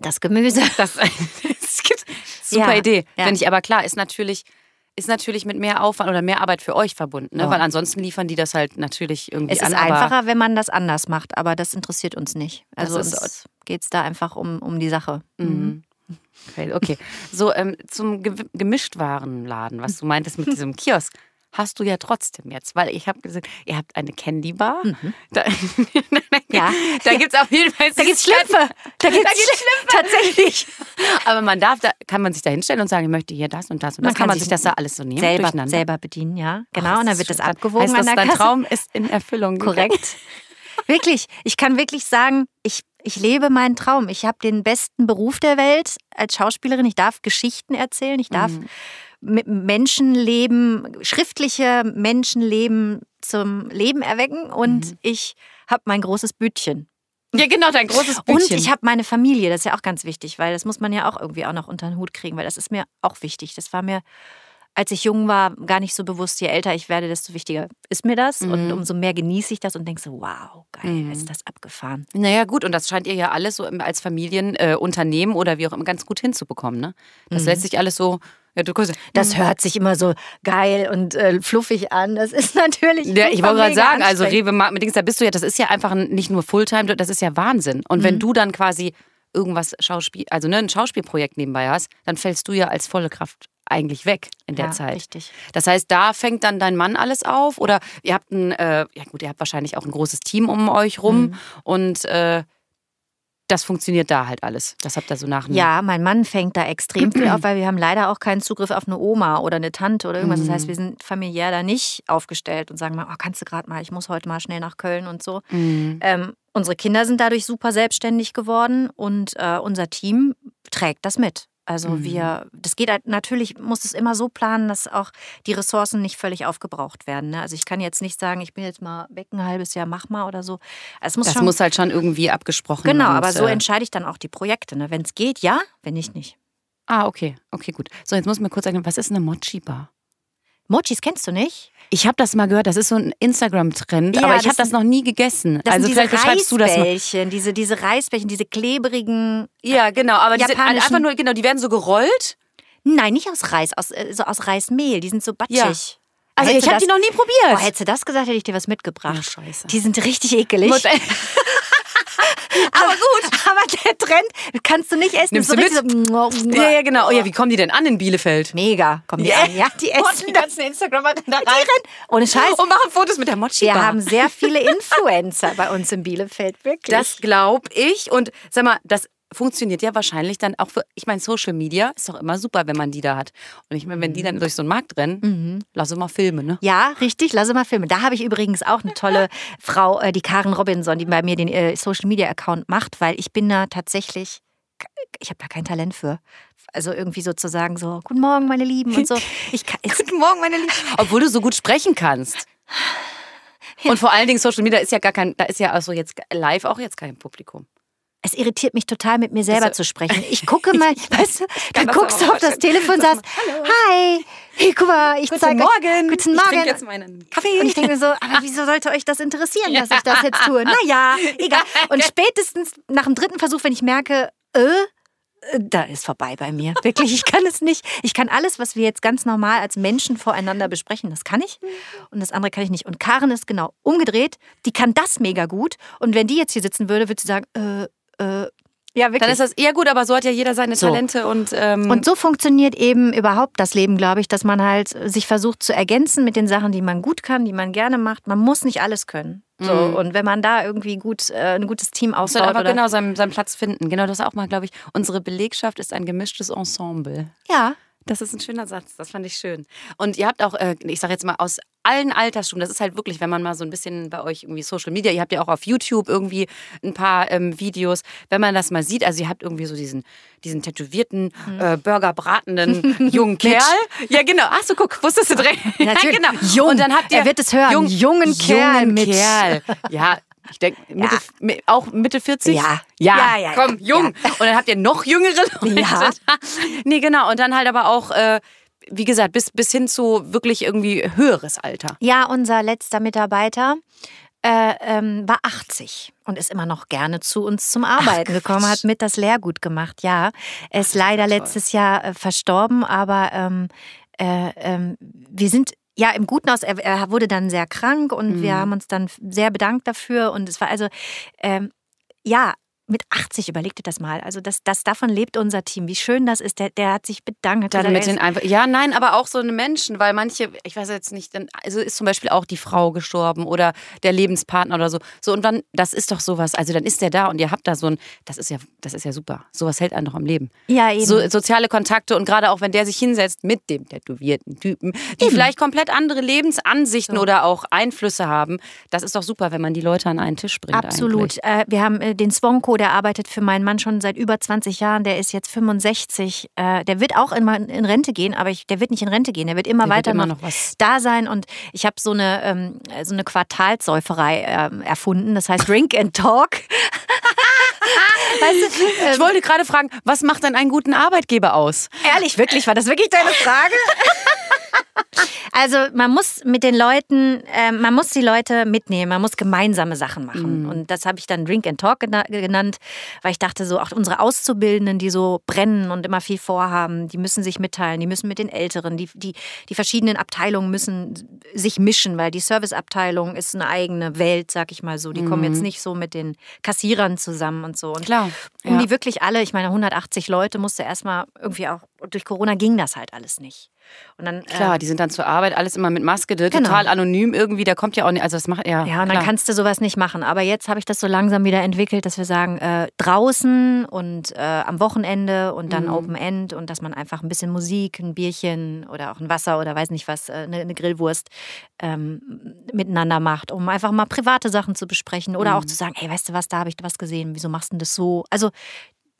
das Gemüse. Das, das gibt, super ja, Idee. Ja. Finde ich aber klar, ist natürlich, ist natürlich mit mehr Aufwand oder mehr Arbeit für euch verbunden, ne? Ja. weil ansonsten liefern die das halt natürlich irgendwie an. Es ist an, einfacher, wenn man das anders macht, aber das interessiert uns nicht. Also es geht es da einfach um, um die Sache. Mhm. Okay, okay. So, ähm, zum Gemischtwarenladen, was du meintest mit diesem Kiosk hast du ja trotzdem jetzt, weil ich habe gesagt, ihr habt eine Candy Bar. Mhm. Da, ja. da gibt es auf jeden Fall. Da gibt es Schlümpfe. Da gibt es Schlümpfe. Tatsächlich. Aber man darf, da kann man sich da hinstellen und sagen, ich möchte hier das und das und das. Man kann, kann man sich das da alles so nehmen? Selber, selber bedienen, ja. Genau. Ach, und dann wird das abgewogen. Heißt, das, dein Traum ist in Erfüllung. Korrekt. wirklich. Ich kann wirklich sagen, ich ich lebe meinen Traum. Ich habe den besten Beruf der Welt als Schauspielerin. Ich darf Geschichten erzählen. Ich darf mhm. Menschenleben, schriftliche Menschenleben zum Leben erwecken und mhm. ich habe mein großes Bütchen. Ja, genau, dein großes Bütchen. Und ich habe meine Familie, das ist ja auch ganz wichtig, weil das muss man ja auch irgendwie auch noch unter den Hut kriegen, weil das ist mir auch wichtig. Das war mir, als ich jung war, gar nicht so bewusst. Je älter ich werde, desto wichtiger ist mir das. Mhm. Und umso mehr genieße ich das und denke so, wow, geil, mhm. ist das abgefahren. Naja, gut, und das scheint ihr ja alles so als Familienunternehmen äh, oder wie auch immer ganz gut hinzubekommen. Ne? Das mhm. lässt sich alles so das mhm. hört sich immer so geil und äh, fluffig an. Das ist natürlich. Ja, ich wollte gerade sagen, also Rewe mit Dings, da bist du ja, das ist ja einfach nicht nur Fulltime, das ist ja Wahnsinn. Und mhm. wenn du dann quasi irgendwas Schauspiel, also ne, ein Schauspielprojekt nebenbei hast, dann fällst du ja als volle Kraft eigentlich weg in der ja, Zeit. Richtig. Das heißt, da fängt dann dein Mann alles auf oder ihr habt ein, äh, ja gut, ihr habt wahrscheinlich auch ein großes Team um euch rum mhm. und äh, das funktioniert da halt alles. Das habt ihr so nach. Ja, mein Mann fängt da extrem viel auf, weil wir haben leider auch keinen Zugriff auf eine Oma oder eine Tante oder irgendwas. Das heißt, mhm. wir sind familiär da nicht aufgestellt und sagen mal, oh, kannst du gerade mal, ich muss heute mal schnell nach Köln und so. Mhm. Ähm, unsere Kinder sind dadurch super selbstständig geworden und äh, unser Team trägt das mit. Also mhm. wir, das geht halt, natürlich muss es immer so planen, dass auch die Ressourcen nicht völlig aufgebraucht werden. Ne? Also ich kann jetzt nicht sagen, ich bin jetzt mal weg ein halbes Jahr, mach mal oder so. Es muss das schon, muss halt schon irgendwie abgesprochen werden. Genau, aber so äh, entscheide ich dann auch die Projekte. Ne? Wenn es geht, ja, wenn nicht, nicht. Ah, okay, okay, gut. So, jetzt muss mir kurz sagen, was ist eine Mochi-Bar? Mochis kennst du nicht? Ich habe das mal gehört, das ist so ein Instagram-Trend, ja, aber ich habe das noch nie gegessen. Also vielleicht beschreibst du das mal. Diese, diese Reisbällchen, diese klebrigen. Ja, genau, aber diese, einfach nur, genau, die werden so gerollt. Nein, nicht aus Reis, aus, äh, so aus Reismehl. Die sind so batschig. Ja. Also ich habe die noch nie probiert. Oh, hättest du das gesagt, hätte ich dir was mitgebracht. Ja, scheiße. Die sind richtig ekelig. aber gut. Aber der Trend kannst du nicht essen. Nimmst so du mit? So, ja, ja, genau. Oh ja, wie kommen die denn an in Bielefeld? Mega. Kommen die ja. an. Ja, die essen. die ganzen Instagramer da rein. Die rennen. Ohne Scheiß. Und machen Fotos mit der Mochi. Wir haben sehr viele Influencer bei uns in Bielefeld, wirklich. Das glaube ich. Und sag mal, das funktioniert ja wahrscheinlich dann auch für, ich meine, Social Media ist doch immer super, wenn man die da hat. Und ich meine, wenn die dann durch so einen Markt rennen, mhm. lass mal filmen, ne? Ja, richtig, lass mal filmen. Da habe ich übrigens auch eine tolle Frau, äh, die Karen Robinson, die bei mir den äh, Social Media Account macht, weil ich bin da tatsächlich, ich habe da kein Talent für. Also irgendwie sozusagen so, guten Morgen, meine Lieben und so. Ich kann, guten Morgen, meine Lieben. Obwohl du so gut sprechen kannst. Und vor allen Dingen Social Media ist ja gar kein, da ist ja also jetzt live auch jetzt kein Publikum es irritiert mich total, mit mir selber also, zu sprechen. Ich gucke mal, weißt du, dann guckst du auf das Telefon und sagst, hi, hey, guck mal, ich zeige Morgen. Guten Morgen. Ich trinke jetzt meinen Kaffee. Und ich denke mir so, aber wieso sollte euch das interessieren, dass ich das jetzt tue? Naja, egal. Und spätestens nach dem dritten Versuch, wenn ich merke, äh, da ist vorbei bei mir. Wirklich, ich kann es nicht. Ich kann alles, was wir jetzt ganz normal als Menschen voreinander besprechen, das kann ich. Und das andere kann ich nicht. Und Karen ist genau umgedreht. Die kann das mega gut. Und wenn die jetzt hier sitzen würde, würde sie sagen, äh, äh, ja, wirklich. Dann ist das eher gut, aber so hat ja jeder seine so. Talente und. Ähm und so funktioniert eben überhaupt das Leben, glaube ich, dass man halt sich versucht zu ergänzen mit den Sachen, die man gut kann, die man gerne macht. Man muss nicht alles können. So, mhm. Und wenn man da irgendwie gut, äh, ein gutes Team aufbaut. Muss aber genau seinen, seinen Platz finden. Genau, das auch mal, glaube ich. Unsere Belegschaft ist ein gemischtes Ensemble. Ja. Das ist ein schöner Satz, das fand ich schön. Und ihr habt auch, äh, ich sage jetzt mal, aus allen Altersstufen, das ist halt wirklich, wenn man mal so ein bisschen bei euch irgendwie Social Media, ihr habt ja auch auf YouTube irgendwie ein paar ähm, Videos, wenn man das mal sieht, also ihr habt irgendwie so diesen, diesen tätowierten, mhm. äh, burgerbratenden jungen Kerl. ja, genau. Ach so, guck, wusstest du direkt. Natürlich. genau. Jung. Und dann habt ihr, er wird es hören. Jung, jungen Kerl jungen mit. Kerl. Ja, ich denke, Mitte, ja. auch Mitte 40? Ja. Ja, ja, ja komm, jung. Ja. Und dann habt ihr noch jüngere Leute. Ja. nee, genau. Und dann halt aber auch, äh, wie gesagt, bis, bis hin zu wirklich irgendwie höheres Alter. Ja, unser letzter Mitarbeiter äh, ähm, war 80 und ist immer noch gerne zu uns zum Arbeiten Ach, gekommen, hat mit das Lehrgut gemacht. Ja, er ist leider letztes Jahr äh, verstorben, aber ähm, äh, ähm, wir sind ja, im Guten aus. Er, er, wurde dann sehr krank und mhm. wir haben uns dann sehr bedankt dafür. Und es war also, ähm, ja, mit 80, überleg dir das mal. Also das, das, davon lebt unser Team. Wie schön das ist. Der, der hat sich bedankt. Dann mit den einfach, ja, nein, aber auch so eine Menschen, weil manche, ich weiß jetzt nicht, also ist zum Beispiel auch die Frau gestorben oder der Lebenspartner oder so. So, und dann, das ist doch sowas. Also dann ist der da und ihr habt da so ein, das ist ja, das ist ja super. Sowas hält einen doch am Leben. Ja, eben. So soziale Kontakte und gerade auch wenn der sich hinsetzt mit dem tätowierten Typen, die eben. vielleicht komplett andere Lebensansichten so. oder auch Einflüsse haben, das ist doch super, wenn man die Leute an einen Tisch bringt. Absolut. Äh, wir haben äh, den Swonko der arbeitet für meinen Mann schon seit über 20 Jahren. Der ist jetzt 65. Äh, der wird auch in, in Rente gehen, aber ich, der wird nicht in Rente gehen. Der wird immer der weiter wird immer noch, was da sein. Und ich habe so eine, ähm, so eine Quartalsäuferei äh, erfunden. Das heißt Drink and Talk. Weißt du, ähm, ich wollte gerade fragen, was macht denn einen guten Arbeitgeber aus? Ehrlich, wirklich, war das wirklich deine Frage? Also man muss mit den Leuten, äh, man muss die Leute mitnehmen, man muss gemeinsame Sachen machen. Mhm. Und das habe ich dann Drink and Talk genannt, weil ich dachte so, auch unsere Auszubildenden, die so brennen und immer viel vorhaben, die müssen sich mitteilen, die müssen mit den Älteren, die, die, die verschiedenen Abteilungen müssen sich mischen, weil die Serviceabteilung ist eine eigene Welt, sag ich mal so. Die mhm. kommen jetzt nicht so mit den Kassierern zusammen und so. Und Klar. Um ja. die wirklich alle, ich meine 180 Leute musste erstmal irgendwie auch, durch Corona ging das halt alles nicht. Und dann, klar, äh, die sind dann zur Arbeit, alles immer mit Maske, genau. total anonym irgendwie, der kommt ja auch nicht, also das macht ja. Ja, und klar. dann kannst du sowas nicht machen. Aber jetzt habe ich das so langsam wieder entwickelt, dass wir sagen, äh, draußen und äh, am Wochenende und dann mhm. Open End und dass man einfach ein bisschen Musik, ein Bierchen oder auch ein Wasser oder weiß nicht was, eine, äh, eine Grillwurst ähm, miteinander macht, um einfach mal private Sachen zu besprechen oder mhm. auch zu sagen, hey, weißt du was, da habe ich was gesehen, wieso machst du das so? Also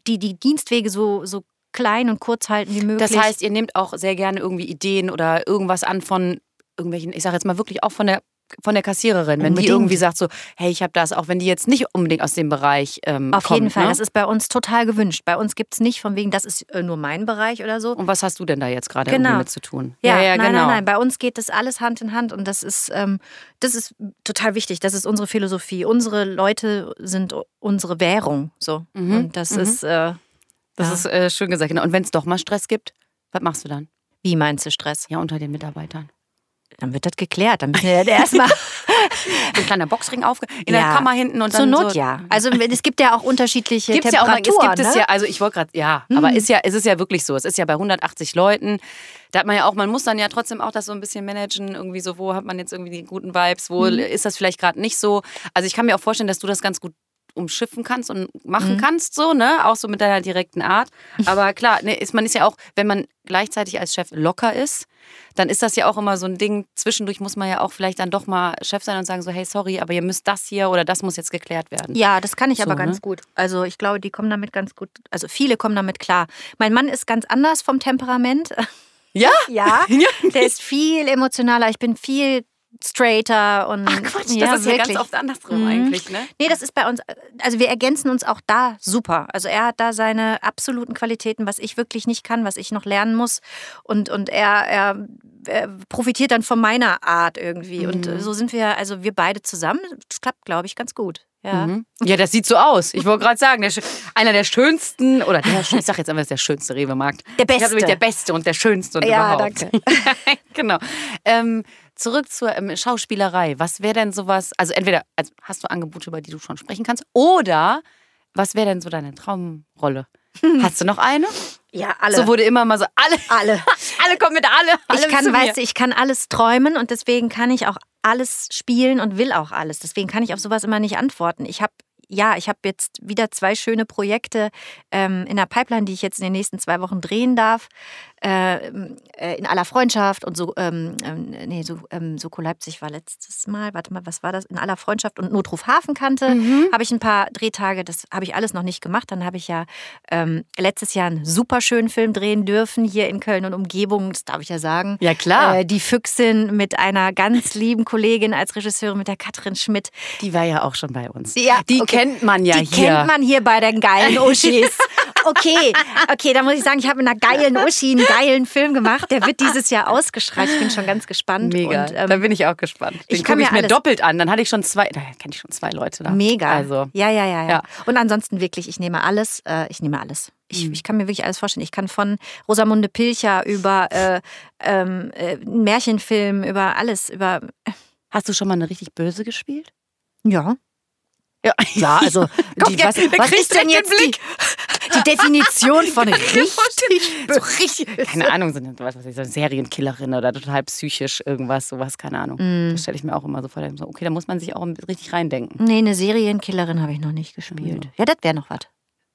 die, die Dienstwege so, so klein und kurz halten wie möglich. Das heißt, ihr nehmt auch sehr gerne irgendwie Ideen oder irgendwas an von irgendwelchen, ich sage jetzt mal wirklich auch von der von der Kassiererin, wenn unbedingt. die irgendwie sagt so, hey, ich habe das, auch wenn die jetzt nicht unbedingt aus dem Bereich ähm, Auf kommt, jeden Fall, ne? das ist bei uns total gewünscht. Bei uns gibt es nicht von wegen, das ist äh, nur mein Bereich oder so. Und was hast du denn da jetzt gerade genau. mit zu tun? Ja, ja, ja nein, genau. nein, nein, bei uns geht das alles Hand in Hand und das ist, ähm, das ist total wichtig. Das ist unsere Philosophie. Unsere Leute sind unsere Währung, so. Mhm. Und das mhm. ist... Äh, das ja. ist äh, schön gesagt. Genau. Und wenn es doch mal Stress gibt, was machst du dann? Wie meinst du Stress? Ja, unter den Mitarbeitern dann wird das geklärt. Dann müssen wir ja erstmal. so ein kleiner Boxring auf in ja. der Kammer hinten und dann. Zur Not so ja. Also es gibt ja auch unterschiedliche Gibt's Temperaturen. Ja auch, es gibt ne? es ja, also ich wollte gerade, ja, hm. aber ist ja, es ist ja wirklich so. Es ist ja bei 180 Leuten. Da hat man ja auch, man muss dann ja trotzdem auch das so ein bisschen managen, irgendwie so, wo hat man jetzt irgendwie die guten Vibes, wo hm. ist das vielleicht gerade nicht so. Also ich kann mir auch vorstellen, dass du das ganz gut umschiffen kannst und machen mhm. kannst, so, ne? Auch so mit deiner direkten Art. Aber klar, ne, ist, man ist ja auch, wenn man gleichzeitig als Chef locker ist, dann ist das ja auch immer so ein Ding. Zwischendurch muss man ja auch vielleicht dann doch mal Chef sein und sagen so, hey, sorry, aber ihr müsst das hier oder das muss jetzt geklärt werden. Ja, das kann ich so, aber ganz ne? gut. Also ich glaube, die kommen damit ganz gut, also viele kommen damit klar. Mein Mann ist ganz anders vom Temperament. Ja? Ja, der ist viel emotionaler. Ich bin viel straighter und. Ach Quatsch, ja, das ist wirklich. ja ganz oft andersrum mhm. eigentlich, ne? Nee, das ist bei uns, also wir ergänzen uns auch da super. Also er hat da seine absoluten Qualitäten, was ich wirklich nicht kann, was ich noch lernen muss. Und, und er, er, er profitiert dann von meiner Art irgendwie. Mhm. Und so sind wir, also wir beide zusammen. Das klappt, glaube ich, ganz gut. Ja. Mhm. ja, das sieht so aus. Ich wollte gerade sagen, der, einer der schönsten, oder der, ich sag jetzt einfach, das ist der schönste Rewe-Markt. Der beste. Ich der beste und der schönste und ja, überhaupt. danke. genau. Ähm, zurück zur ähm, Schauspielerei. Was wäre denn sowas, also entweder also hast du Angebote, über die du schon sprechen kannst, oder was wäre denn so deine Traumrolle? Hast du noch eine? Ja, alle. So wurde immer mal so, alle. Alle. alle kommen mit alle. ich kann, weißt du, ich kann alles träumen und deswegen kann ich auch alles spielen und will auch alles. Deswegen kann ich auf sowas immer nicht antworten. Ich habe ja, ich habe jetzt wieder zwei schöne Projekte ähm, in der Pipeline, die ich jetzt in den nächsten zwei Wochen drehen darf. Äh, äh, in aller Freundschaft und so, ähm, ähm, nee, so, ähm, Soko Leipzig war letztes Mal, warte mal, was war das? In aller Freundschaft und Notruf Hafenkante mhm. habe ich ein paar Drehtage, das habe ich alles noch nicht gemacht. Dann habe ich ja ähm, letztes Jahr einen super schönen Film drehen dürfen, hier in Köln und Umgebung, das darf ich ja sagen. Ja, klar. Äh, die Füchsin mit einer ganz lieben Kollegin als Regisseurin, mit der Katrin Schmidt. Die war ja auch schon bei uns. Ja, die okay. kennt man ja die hier. Die kennt man hier bei den geilen Uschis. okay, okay, da muss ich sagen, ich habe mit einer geilen Uschi einen geilen Film gemacht. Der wird dieses Jahr ausgestrahlt. Ich bin schon ganz gespannt. Mega. Und, ähm, da bin ich auch gespannt. Den gucke ich mir, doppelt an. Dann hatte ich schon zwei, da kenne ich schon zwei Leute da. Mega. Also, ja, ja, ja, ja, Und ansonsten wirklich, ich nehme alles. Äh, ich nehme alles. Ich, mhm. ich, kann mir wirklich alles vorstellen. Ich kann von Rosamunde Pilcher über äh, ähm, äh, einen Märchenfilm, über alles, über. Hast du schon mal eine richtig böse gespielt? Ja. Ja, ja also die, was, was ist denn jetzt die, die, Definition von richtig? so richtig? Keine Ahnung, sind was weiß ich, so eine Serienkillerin oder total psychisch irgendwas, sowas, keine Ahnung. Mm. Das stelle ich mir auch immer so vor. Okay, da muss man sich auch richtig reindenken. Nee, eine Serienkillerin habe ich noch nicht gespielt. Ja, ja das wäre noch was.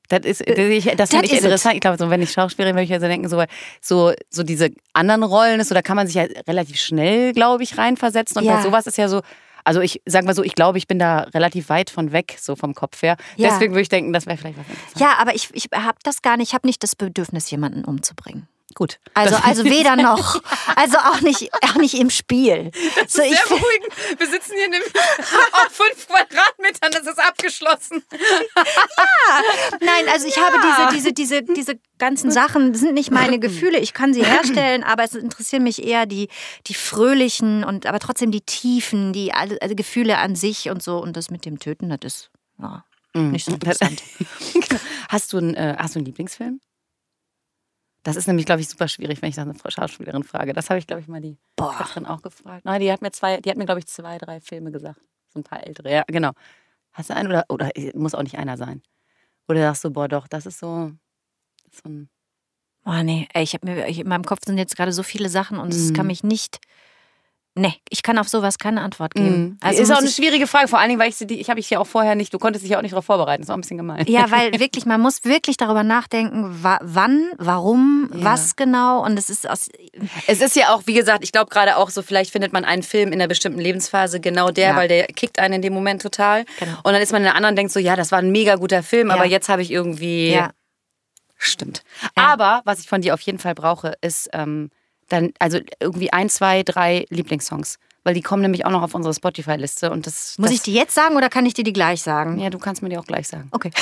Das ist, das, das finde ich interessant. Ich glaube, so, wenn ich Schauspielerin würde ich ja so denken, so, so, so diese anderen Rollen, so, da kann man sich ja relativ schnell, glaube ich, reinversetzen. Und ja. bei sowas ist ja so, also ich sage mal so, ich glaube, ich bin da relativ weit von weg, so vom Kopf her. Ja. Deswegen würde ich denken, das wäre vielleicht was. Ja, aber ich, ich habe das gar nicht, ich habe nicht das Bedürfnis, jemanden umzubringen. Gut. Also, also weder noch. Also auch nicht, auch nicht im Spiel. Das so, ist sehr beruhigend. Wir sitzen hier nämlich auf fünf Quadratmetern, das ist abgeschlossen. Ja. Nein, also ich ja. habe diese, diese, diese, diese ganzen Sachen, sind nicht meine Gefühle. Ich kann sie herstellen, aber es interessieren mich eher die, die fröhlichen und aber trotzdem die tiefen, die also Gefühle an sich und so. Und das mit dem Töten, das ist ja, mhm. nicht so interessant. hast, du ein, äh, hast du einen Lieblingsfilm? Das ist nämlich, glaube ich, super schwierig, wenn ich das eine Schauspielerin frage. Das habe ich, glaube ich, mal die Boah. Katrin auch gefragt. Nein, die hat mir zwei, die hat mir, glaube ich, zwei, drei Filme gesagt. So ein paar ältere. Ja, genau. Hast du einen oder, oder muss auch nicht einer sein? Oder sagst du, boah, doch, das ist so, so ein. Oh nee, ey, ich habe mir, ich, in meinem Kopf sind jetzt gerade so viele Sachen und es mhm. kann mich nicht Nee, ich kann auf sowas keine Antwort geben. Mhm. Also ist auch eine schwierige Frage, vor allen Dingen, weil ich, ich habe ich ja auch vorher nicht, du konntest dich ja auch nicht darauf vorbereiten, ist auch ein bisschen gemein. Ja, weil wirklich, man muss wirklich darüber nachdenken, wann, warum, ja. was genau und es ist aus... Es ist ja auch, wie gesagt, ich glaube gerade auch so, vielleicht findet man einen Film in einer bestimmten Lebensphase genau der, ja. weil der kickt einen in dem Moment total. Genau. Und dann ist man in der anderen und denkt so, ja, das war ein mega guter Film, ja. aber jetzt habe ich irgendwie... Stimmt. Aber was ich von dir auf jeden Fall brauche, ist ähm, dann, also irgendwie ein, zwei, drei Lieblingssongs. Weil die kommen nämlich auch noch auf unsere Spotify-Liste und das. Muss das, ich die jetzt sagen oder kann ich dir die gleich sagen? Ja, du kannst mir die auch gleich sagen. Okay.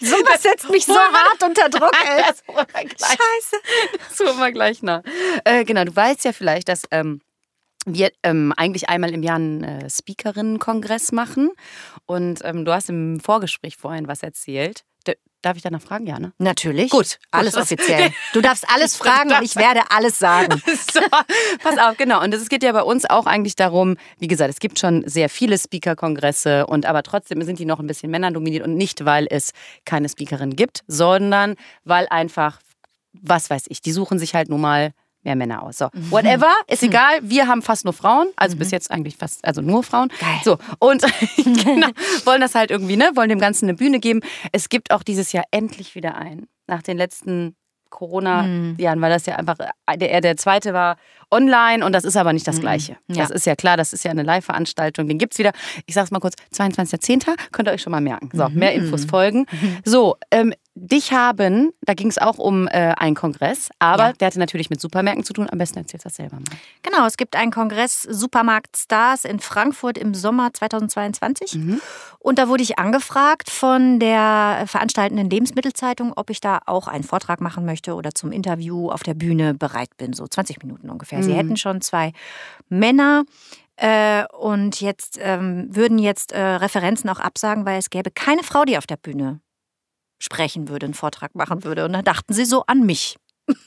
so was setzt mich so hart unter Druck, ey. Das Scheiße. Das holen wir gleich nach. Äh, genau, du weißt ja vielleicht, dass ähm, wir ähm, eigentlich einmal im Jahr einen äh, Speakerinnenkongress machen. Und ähm, du hast im Vorgespräch vorhin was erzählt. Darf ich danach fragen, ja, ne? Natürlich. Gut. Alles offiziell. Du darfst alles fragen und ich werde alles sagen. so, pass auf, genau. Und es geht ja bei uns auch eigentlich darum, wie gesagt, es gibt schon sehr viele Speaker-Kongresse und aber trotzdem sind die noch ein bisschen männerdominiert und nicht, weil es keine Speakerin gibt, sondern weil einfach, was weiß ich, die suchen sich halt nun mal mehr Männer aus. So, mhm. whatever, ist egal. Wir haben fast nur Frauen, also mhm. bis jetzt eigentlich fast, also nur Frauen. Geil. So, und genau, wollen das halt irgendwie, ne, wollen dem Ganzen eine Bühne geben. Es gibt auch dieses Jahr endlich wieder ein. Nach den letzten Corona-Jahren, mhm. weil das ja einfach, der, der zweite war online und das ist aber nicht das mhm. Gleiche. Ja. Das ist ja klar, das ist ja eine Live-Veranstaltung, den gibt es wieder. Ich sag's mal kurz, 22.10. könnt ihr euch schon mal merken. So, mhm. mehr Infos folgen. Mhm. So, ähm, dich haben, da ging es auch um äh, einen Kongress, aber ja. der hatte natürlich mit Supermärkten zu tun. Am besten erzählst du das selber mal. Genau, es gibt einen Kongress Supermarkt Stars in Frankfurt im Sommer 2022. Mhm. Und da wurde ich angefragt von der veranstaltenden Lebensmittelzeitung, ob ich da auch einen Vortrag machen möchte oder zum Interview auf der Bühne bereit bin. So 20 Minuten ungefähr. Mhm. Sie hätten schon zwei Männer äh, und jetzt ähm, würden jetzt äh, Referenzen auch absagen, weil es gäbe keine Frau, die auf der Bühne sprechen würde, einen Vortrag machen würde. Und da dachten sie so an mich.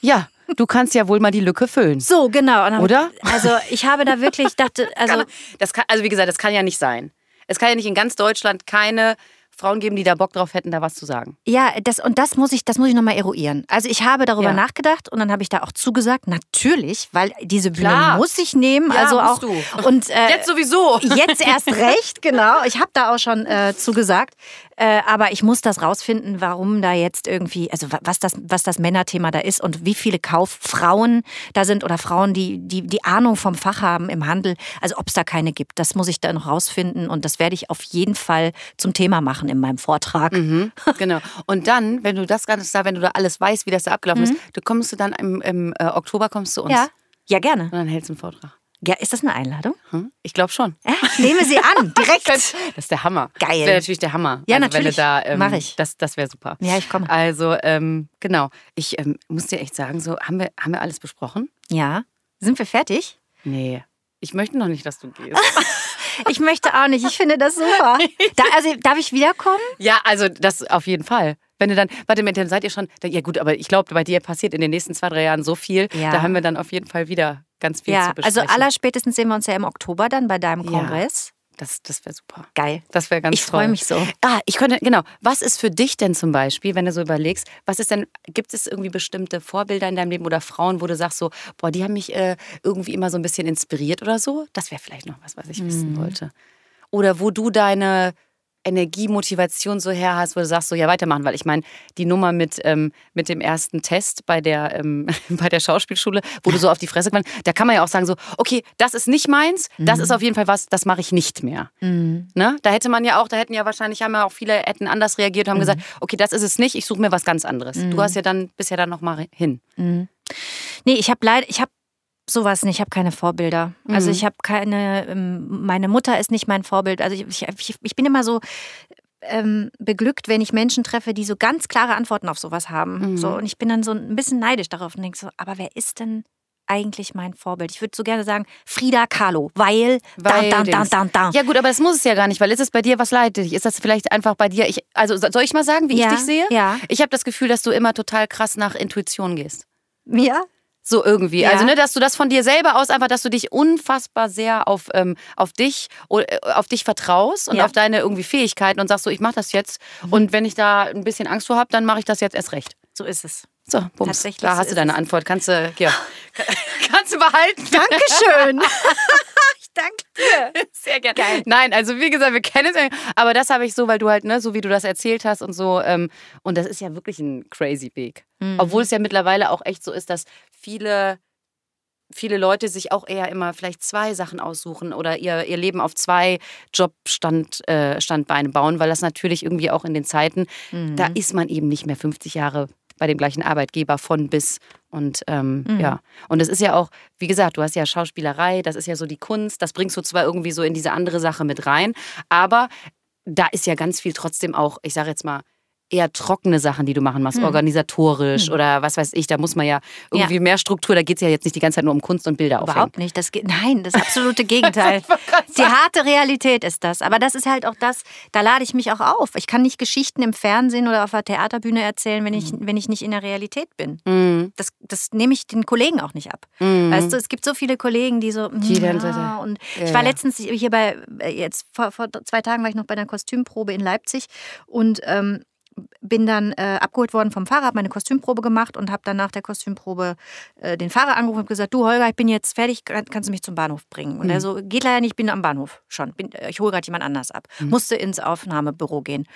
Ja, du kannst ja wohl mal die Lücke füllen. So, genau. Oder? Also ich habe da wirklich, dachte, also... Das kann, also wie gesagt, das kann ja nicht sein. Es kann ja nicht in ganz Deutschland keine Frauen geben, die da Bock drauf hätten, da was zu sagen. Ja, das, und das muss ich, das muss ich nochmal eruieren. Also ich habe darüber ja. nachgedacht und dann habe ich da auch zugesagt, natürlich, weil diese Bühne Klar. muss ich nehmen. Ja, also auch du. und äh, jetzt sowieso. Jetzt erst recht, genau. Ich habe da auch schon äh, zugesagt. Äh, aber ich muss das rausfinden, warum da jetzt irgendwie, also was das, was das Männerthema da ist und wie viele Kauffrauen da sind oder Frauen, die, die die Ahnung vom Fach haben im Handel. Also ob es da keine gibt, das muss ich da noch rausfinden und das werde ich auf jeden Fall zum Thema machen in meinem Vortrag. Mhm, genau. Und dann, wenn du das Ganze da, wenn du da alles weißt, wie das da abgelaufen mhm. ist, du kommst du dann im, im äh, Oktober kommst du uns. Ja. Ja, gerne. Und dann hältst du einen Vortrag. Ja, ist das eine Einladung? Hm? Ich glaube schon. Äh, nehme sie an, direkt. das ist der Hammer. Geil. Das wäre natürlich der Hammer. Ja, also, natürlich. Wenn da, ähm, Mach ich. Das, das wäre super. Ja, ich komme. Also, ähm, genau. Ich ähm, muss dir echt sagen, so, haben wir, haben wir alles besprochen? Ja. Sind wir fertig? Nee. Ich möchte noch nicht, dass du gehst. ich möchte auch nicht. Ich finde das super. Da, also, darf ich wiederkommen? Ja, also das auf jeden Fall. Wenn du dann, warte, dem seid ihr schon, ja gut, aber ich glaube, bei dir passiert in den nächsten zwei, drei Jahren so viel. Ja. Da haben wir dann auf jeden Fall wieder ganz viel ja, zu besprechen. Also allerspätestens sehen wir uns ja im Oktober dann bei deinem Kongress. Ja. Das, das wäre super. Geil. Das wäre ganz ich toll. Ich freue mich so. Ah, ich könnte, genau. Was ist für dich denn zum Beispiel, wenn du so überlegst, was ist denn, gibt es irgendwie bestimmte Vorbilder in deinem Leben oder Frauen, wo du sagst so, boah, die haben mich äh, irgendwie immer so ein bisschen inspiriert oder so? Das wäre vielleicht noch was, was ich mhm. wissen wollte. Oder wo du deine Energie, Motivation so her hast, wo du sagst, so ja, weitermachen, weil ich meine, die Nummer mit, ähm, mit dem ersten Test bei der, ähm, bei der Schauspielschule, wo du so auf die Fresse kommst, da kann man ja auch sagen, so, okay, das ist nicht meins, das mhm. ist auf jeden Fall was, das mache ich nicht mehr. Mhm. Ne? Da hätte man ja auch, da hätten ja wahrscheinlich, haben ja auch viele hätten anders reagiert und haben mhm. gesagt, okay, das ist es nicht, ich suche mir was ganz anderes. Du mhm. hast ja dann, bist ja dann nochmal hin. Mhm. Nee, ich habe leider, ich habe sowas nicht. Ich habe keine Vorbilder. Also mhm. Also ich habe keine, ähm, meine Mutter ist nicht mein Vorbild. Also ich, ich, ich bin immer so ähm, beglückt, wenn ich Menschen treffe, die so ganz klare Antworten auf sowas haben. Mhm. So, und ich bin dann so ein bisschen neidisch darauf und denke so, aber wer ist denn eigentlich mein Vorbild? Ich würde so gerne sagen, Frida Kahlo, weil, weil dan, dan, dan, dan, Ja gut, aber das muss es ja gar nicht, weil ist es bei dir, was leitet dich? Ist das vielleicht einfach bei dir, ich, also soll ich mal sagen, wie ja, ich dich sehe? Ja. Ich habe das Gefühl, dass du immer total krass nach Intuition gehst. Ja? So irgendwie. Ja. Also, ne, dass du das von dir selber aus einfach, dass du dich unfassbar sehr auf, ähm, auf dich, äh, auf dich vertraust und ja. auf deine irgendwie Fähigkeiten und sagst so, ich mache das jetzt. Mhm. Und wenn ich da ein bisschen Angst vor habe, dann mache ich das jetzt erst recht. So ist es. So, bums. Da hast du deine Antwort. Kannst du, ja, kannst du behalten. Dankeschön. danke dir. Sehr gerne. Geil. Nein, also wie gesagt, wir kennen es. Aber das habe ich so, weil du halt, ne, so wie du das erzählt hast und so. Ähm, und das ist ja wirklich ein crazy Weg. Mhm. Obwohl es ja mittlerweile auch echt so ist, dass viele viele Leute sich auch eher immer vielleicht zwei Sachen aussuchen oder ihr, ihr Leben auf zwei Jobstandbeine äh, bauen, weil das natürlich irgendwie auch in den Zeiten, mhm. da ist man eben nicht mehr 50 Jahre bei dem gleichen Arbeitgeber von bis. Und ähm, mhm. ja, und es ist ja auch, wie gesagt, du hast ja Schauspielerei, das ist ja so die Kunst, das bringst du zwar irgendwie so in diese andere Sache mit rein, aber da ist ja ganz viel trotzdem auch, ich sage jetzt mal, eher trockene Sachen, die du machen machst, hm. organisatorisch hm. oder was weiß ich. Da muss man ja irgendwie ja. mehr Struktur. Da geht es ja jetzt nicht die ganze Zeit nur um Kunst und Bilder Überhaupt aufhängen. nicht. Das geht, nein, das absolute Gegenteil. die harte Realität ist das. Aber das ist halt auch das, da lade ich mich auch auf. Ich kann nicht Geschichten im Fernsehen oder auf der Theaterbühne erzählen, wenn ich, hm. wenn ich nicht in der Realität bin. Mhm. Das, das nehme ich den Kollegen auch nicht ab. Mhm. Weißt du, es gibt so viele Kollegen, die so. Die ja, dann, und ja. ich war letztens hier bei, äh, jetzt vor, vor zwei Tagen war ich noch bei einer Kostümprobe in Leipzig und ähm, bin dann äh, abgeholt worden vom Fahrer, habe meine Kostümprobe gemacht und habe dann nach der Kostümprobe äh, den Fahrer angerufen und gesagt, du Holger, ich bin jetzt fertig, kannst du mich zum Bahnhof bringen? Und mhm. er so, geht leider nicht, ich bin am Bahnhof schon, bin, äh, ich hole gerade jemand anders ab. Mhm. Musste ins Aufnahmebüro gehen.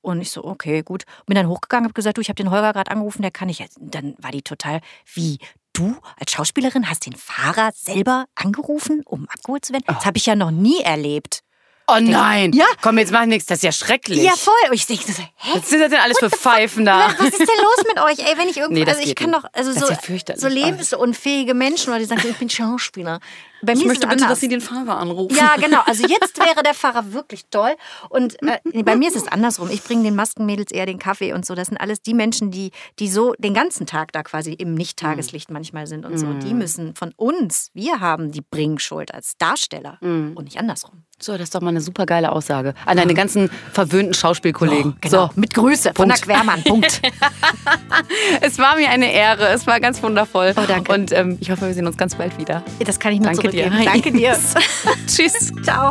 Und ich so, okay, gut. Bin dann hochgegangen, habe gesagt, du, ich habe den Holger gerade angerufen, der kann ich jetzt. Dann war die total, wie, du als Schauspielerin hast den Fahrer selber angerufen, um abgeholt zu werden? Das habe ich ja noch nie erlebt. Oh nein. Ja. Komm, jetzt mach nichts. Das ist ja schrecklich. Ja, voll. Und ich denke so, hä? Was sind das denn alles What für Pfeifen da? Was ist denn los mit euch? Ey, wenn ich irgendwie, nee, also ich kann doch, also so, ja so lebensunfähige Menschen, oder die sagen, ich bin Schauspieler. Bei ich möchte bitte, dass Sie den Fahrer anrufen. Ja, genau. Also jetzt wäre der Fahrer wirklich toll. Und äh, bei mir ist es andersrum. Ich bringe den Maskenmädels eher den Kaffee und so. Das sind alles die Menschen, die, die so den ganzen Tag da quasi im Nicht-Tageslicht manchmal sind und so. Die mm. müssen von uns, wir haben die Bringschuld als Darsteller mm. und nicht andersrum. So, das ist doch mal eine super geile Aussage. An deine ganzen verwöhnten Schauspielkollegen. Oh, genau. So, mit Grüße von der Quermann. Punkt. es war mir eine Ehre. Es war ganz wundervoll. Oh, danke. Und ähm, ich hoffe, wir sehen uns ganz bald wieder. Das kann ich nur danke zurückgeben. Dir. Danke dir. Tschüss. Ciao.